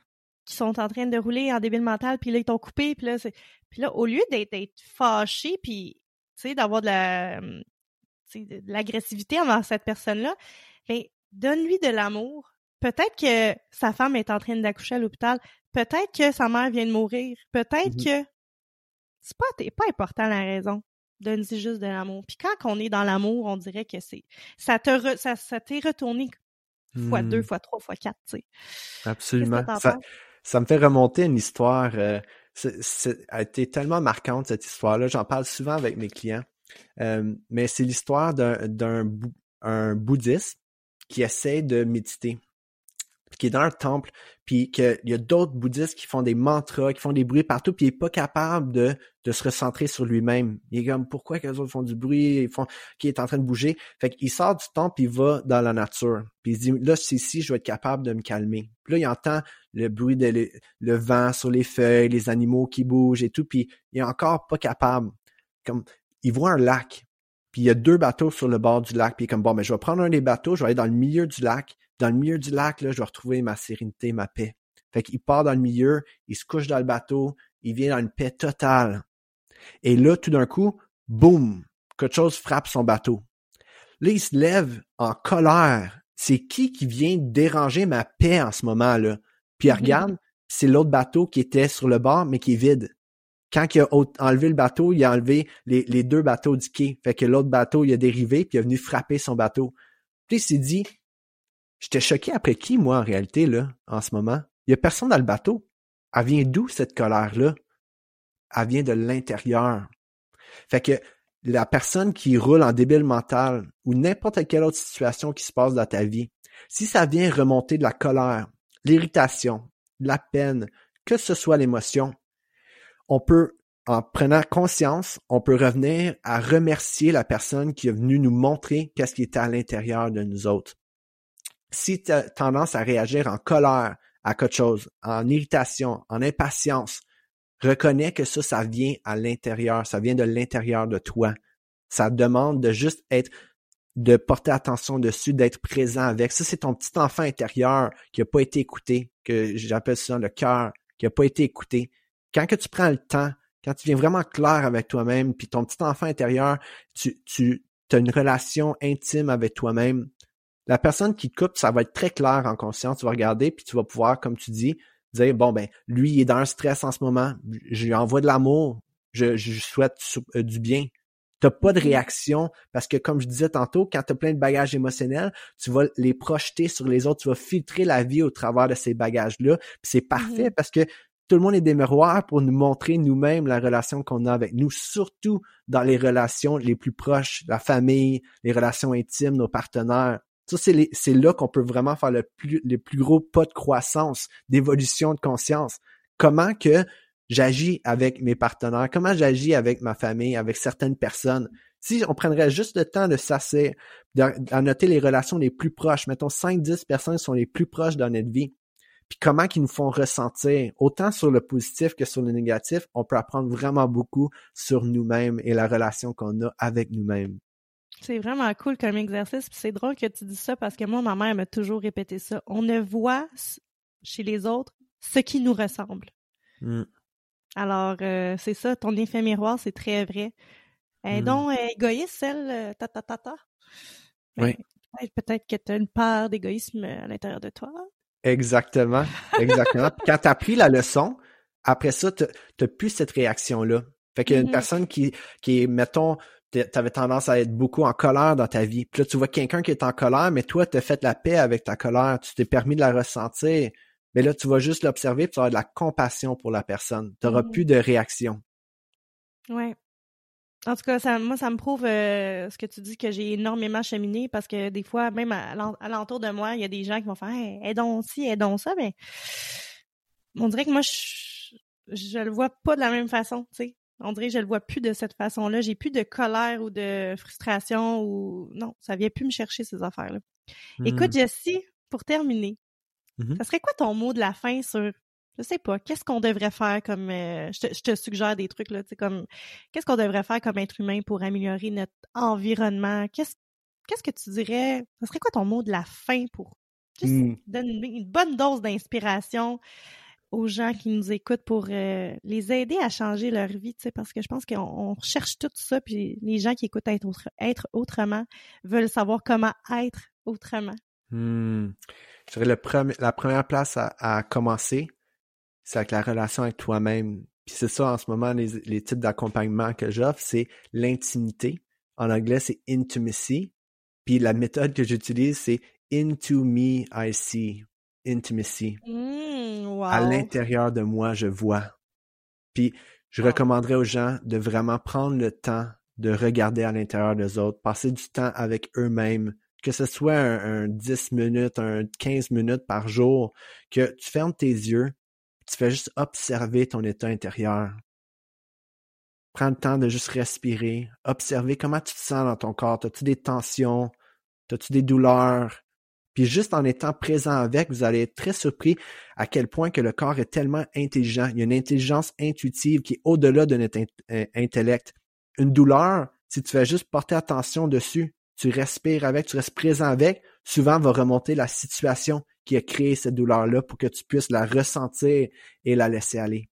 qui sont en train de rouler en débile mental, puis là, ils t'ont coupé, puis là, c'est... Puis là, au lieu d'être, fâché, puis, tu sais, d'avoir de la... de l'agressivité envers cette personne-là, ben, donne-lui de l'amour. Peut-être que sa femme est en train d'accoucher à l'hôpital. Peut-être que sa mère vient de mourir. Peut-être mmh que c'est pas, pas important la raison. Donne-lui juste de l'amour. Puis quand on est dans l'amour, on dirait que c'est ça te ça, ça t'est retourné fois deux, mmh. fois trois, fois quatre, tu sais. Absolument ça me fait remonter une histoire. Euh, c'est, a été tellement marquante cette histoire-là. J'en parle souvent avec mes clients. Euh, mais c'est l'histoire d'un, d'un un bouddhiste qui essaie de méditer, qui est dans un temple, puis qu'il y a d'autres bouddhistes qui font des mantras, qui font des bruits partout, puis il est pas capable de, de se recentrer sur lui-même. Il est comme pourquoi les autres font du bruit, ils font qui est en train de bouger? Fait qu'il sort du temple, il va dans la nature. Puis il se dit là c'est ici, je vais être capable de me calmer. Puis là il entend le bruit de le, vent sur les feuilles, les animaux qui bougent et tout, puis il est encore pas capable. Comme il voit un lac, puis il y a deux bateaux sur le bord du lac, puis il est comme bon, mais ben, je vais prendre un des bateaux, je vais aller dans le milieu du lac. Dans le milieu du lac, là, je vais retrouver ma sérénité, ma paix. Fait qu'il part dans le milieu, il se couche dans le bateau, il vient dans une paix totale. Et là, tout d'un coup, boum, quelque chose frappe son bateau. Là, il se lève en colère. C'est qui qui vient déranger ma paix en ce moment-là? Puis il mm-hmm. regarde, c'est l'autre bateau qui était sur le bord, mais qui est vide. Quand il a enlevé le bateau, il a enlevé les, deux bateaux du quai. Fait que l'autre bateau, il a dérivé, puis il est venu frapper son bateau. Puis il s'est dit, j'étais choqué après qui, moi, en réalité, là, en ce moment? Il y a personne dans le bateau. Elle vient d'où, cette colère-là? Elle vient de l'intérieur. Fait que la personne qui roule en débile mental ou n'importe quelle autre situation qui se passe dans ta vie, si ça vient remonter de la colère, l'irritation, la peine, que ce soit l'émotion, on peut, en prenant conscience, on peut revenir à remercier la personne qui est venue nous montrer qu'est-ce qui était à l'intérieur de nous autres. Si tu as tendance à réagir en colère à quelque chose, en irritation, en impatience, reconnais que ça, ça vient à l'intérieur, ça vient de l'intérieur de toi. Ça demande de juste être de porter attention dessus, d'être présent avec. Ça, c'est ton petit enfant intérieur qui n'a pas été écouté, que j'appelle ça le cœur, qui n'a pas été écouté. Quand que tu prends le temps, quand tu viens vraiment clair avec toi-même, puis ton petit enfant intérieur, tu, tu, as une relation intime avec toi-même, la personne qui te coupe, ça va être très clair en conscience. Tu vas regarder, puis tu vas pouvoir, comme tu dis, dire, bon, ben, lui, il est dans un stress en ce moment, je lui envoie de l'amour, je, je souhaite euh, du bien. T'as pas de mm-hmm. réaction parce que, comme je disais tantôt, quand tu as plein de bagages émotionnels, tu vas les projeter sur les autres, tu vas filtrer la vie au travers de ces bagages-là. c'est parfait mm-hmm. parce que tout le monde est des miroirs pour nous montrer nous-mêmes la relation qu'on a avec nous, surtout dans les relations les plus proches, la famille, les relations intimes, nos partenaires. Ça, c'est là qu'on peut vraiment faire le plus, les plus gros pas de croissance, d'évolution de conscience. Comment que j'agis avec mes partenaires, comment j'agis avec ma famille, avec certaines personnes? Si on prendrait juste le temps de s'asseoir, de, noter les relations les plus proches, mettons 5-10 personnes sont les plus proches dans notre vie, puis comment qu'ils nous font ressentir, autant sur le positif que sur le négatif, on peut apprendre vraiment beaucoup sur nous-mêmes et la relation qu'on a avec nous-mêmes. C'est vraiment cool comme exercice. C'est drôle que tu dis ça parce que moi, ma mère m'a toujours répété ça. On ne voit chez les autres ce qui nous ressemble. Mmh. Alors, euh, c'est ça, ton effet miroir, c'est très vrai. Et mmh. donc, égoïste, celle, euh, ta ta ta ta. Oui. Peut-être que tu as une part d'égoïsme à l'intérieur de toi. Exactement, exactement. Quand tu as pris la leçon, après ça, tu n'as plus cette réaction-là. Fait qu'il y a une mmh personne qui, qui est, mettons, tu avais tendance à être beaucoup en colère dans ta vie. Puis là, tu vois quelqu'un qui est en colère, mais toi, tu as fait la paix avec ta colère. Tu t'es permis de la ressentir. Mais là, tu vas juste l'observer, puis tu auras de la compassion pour la personne. Tu n'auras mmh plus de réaction. Ouais. En tout cas, ça, moi, ça me prouve euh, ce que tu dis que j'ai énormément cheminé parce que des fois, même à, l'entour de moi, il y a des gens qui vont faire hey, aidons ci, aidons ça, mais on dirait que moi, je, je le vois pas de la même façon, tu sais. On dirait que je le vois plus de cette façon-là. J'ai plus de colère ou de frustration ou non, ça vient plus me chercher ces affaires-là. Écoute, mmh. Jessie, pour terminer, Mmh ça serait quoi ton mot de la fin sur je sais pas, qu'est-ce qu'on devrait faire comme euh, je, te, suggère des trucs là, tu sais comme qu'est-ce qu'on devrait faire comme être humain pour améliorer notre environnement? Qu'est-ce qu'est-ce que tu dirais? Ça serait quoi ton mot de la fin pour juste mmh. donner une, bonne dose d'inspiration aux gens qui nous écoutent pour euh, les aider à changer leur vie, tu sais, parce que je pense qu'on cherche tout ça, puis les gens qui écoutent être, être autrement veulent savoir comment être autrement. Mmh je dirais le la première place à, commencer, c'est avec la relation avec toi-même. Puis c'est ça en ce moment, les, les types d'accompagnement que j'offre, c'est l'intimité. En anglais, c'est intimacy. Puis la méthode que j'utilise, c'est into me I see. Intimacy. Mmh, à l'intérieur de moi, je vois. Puis je recommanderais aux gens de vraiment prendre le temps de regarder à l'intérieur des autres, passer du temps avec eux-mêmes, que ce soit un, 10 minutes, un 15 minutes par jour, que tu fermes tes yeux, tu fais juste observer ton état intérieur. Prends le temps de juste respirer, observer comment tu te sens dans ton corps. As-tu des tensions? As-tu des douleurs? Puis juste en étant présent avec, vous allez être très surpris à quel point que le corps est tellement intelligent. Il y a une intelligence intuitive qui est au-delà de notre euh, intellect. Une douleur, si tu fais juste porter attention dessus, tu respires avec, tu restes présent avec, souvent va remonter la situation qui a créé cette douleur-là pour que tu puisses la ressentir et la laisser aller.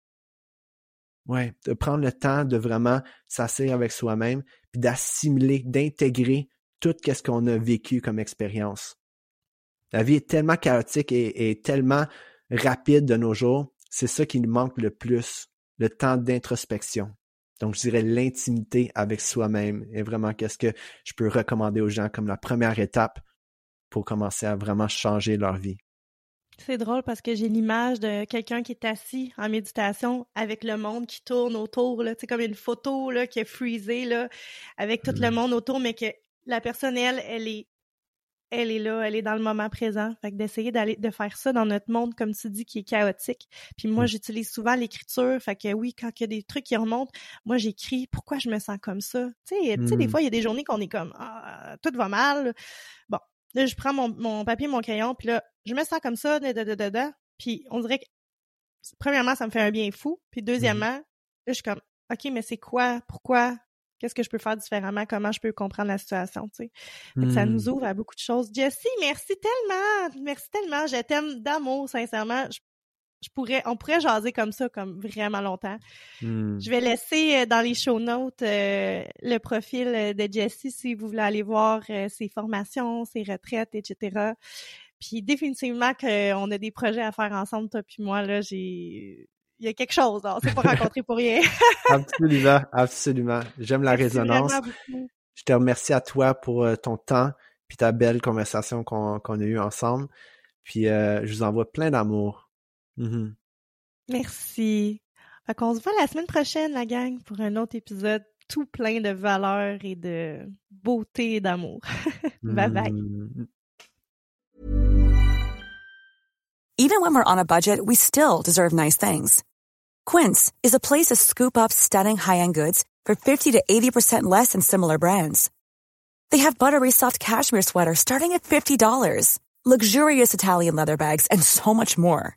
Ouais, de prendre le temps de vraiment s'asseoir avec soi-même, puis d'assimiler, d'intégrer tout ce qu'on a vécu comme expérience. La vie est tellement chaotique et, tellement rapide de nos jours, c'est ça qui nous manque le plus, le temps d'introspection. Donc, je dirais l'intimité avec soi-même est vraiment qu'est-ce que je peux recommander aux gens comme la première étape pour commencer à vraiment changer leur vie. C'est drôle parce que j'ai l'image de quelqu'un qui est assis en méditation avec le monde qui tourne autour, là, comme une photo là, qui est freezée là, avec tout le mmh. monde autour, mais que la personne, elle, elle est elle est là, elle est dans le moment présent. Fait que d'essayer d'aller de faire ça dans notre monde, comme tu dis, qui est chaotique. Puis moi, mm. j'utilise souvent l'écriture. Fait que oui, quand il y a des trucs qui remontent, moi j'écris pourquoi je me sens comme ça. Tu sais, des mm. fois, il y a des journées qu'on est comme ah, tout va mal. Bon, là, je prends mon, mon papier, mon crayon, puis là, je me sens comme ça, da, Puis on dirait que premièrement, ça me fait un bien fou. Puis deuxièmement, là, je suis comme OK, mais c'est quoi? Pourquoi? qu'est-ce que je peux faire différemment, comment je peux comprendre la situation, tu sais? Ça nous hmm. ouvre à beaucoup de choses. Jessie, merci tellement, merci tellement, je t'aime d'amour, sincèrement. je pourrais, on pourrait jaser comme ça, comme vraiment longtemps. Hmm. Je vais laisser euh, dans les show notes euh, le profil euh, de Jessie si vous voulez aller voir ses formations, ses retraites, etc. Puis définitivement qu'on a des projets à faire ensemble, toi puis moi, là, j'ai... Il y a quelque chose, on s'est pas (laughs) rencontrés pour rien. absolument, absolument. J'aime la résonance. Je te remercie à toi pour ton temps puis ta belle conversation qu'on a eue ensemble. Puis je vous envoie plein d'amour. Mm-hmm. Merci. Fait qu'on se voit la semaine prochaine, la gang, pour un autre épisode tout plein de valeurs et de beauté et d'amour. (laughs) bye bye. Mm. Even when we're on a budget, we still deserve nice things. Quince is a place to scoop up stunning high-end goods for 50 to 80% less than similar brands. They have buttery soft cashmere sweaters starting at $50, luxurious Italian leather bags, and so much more.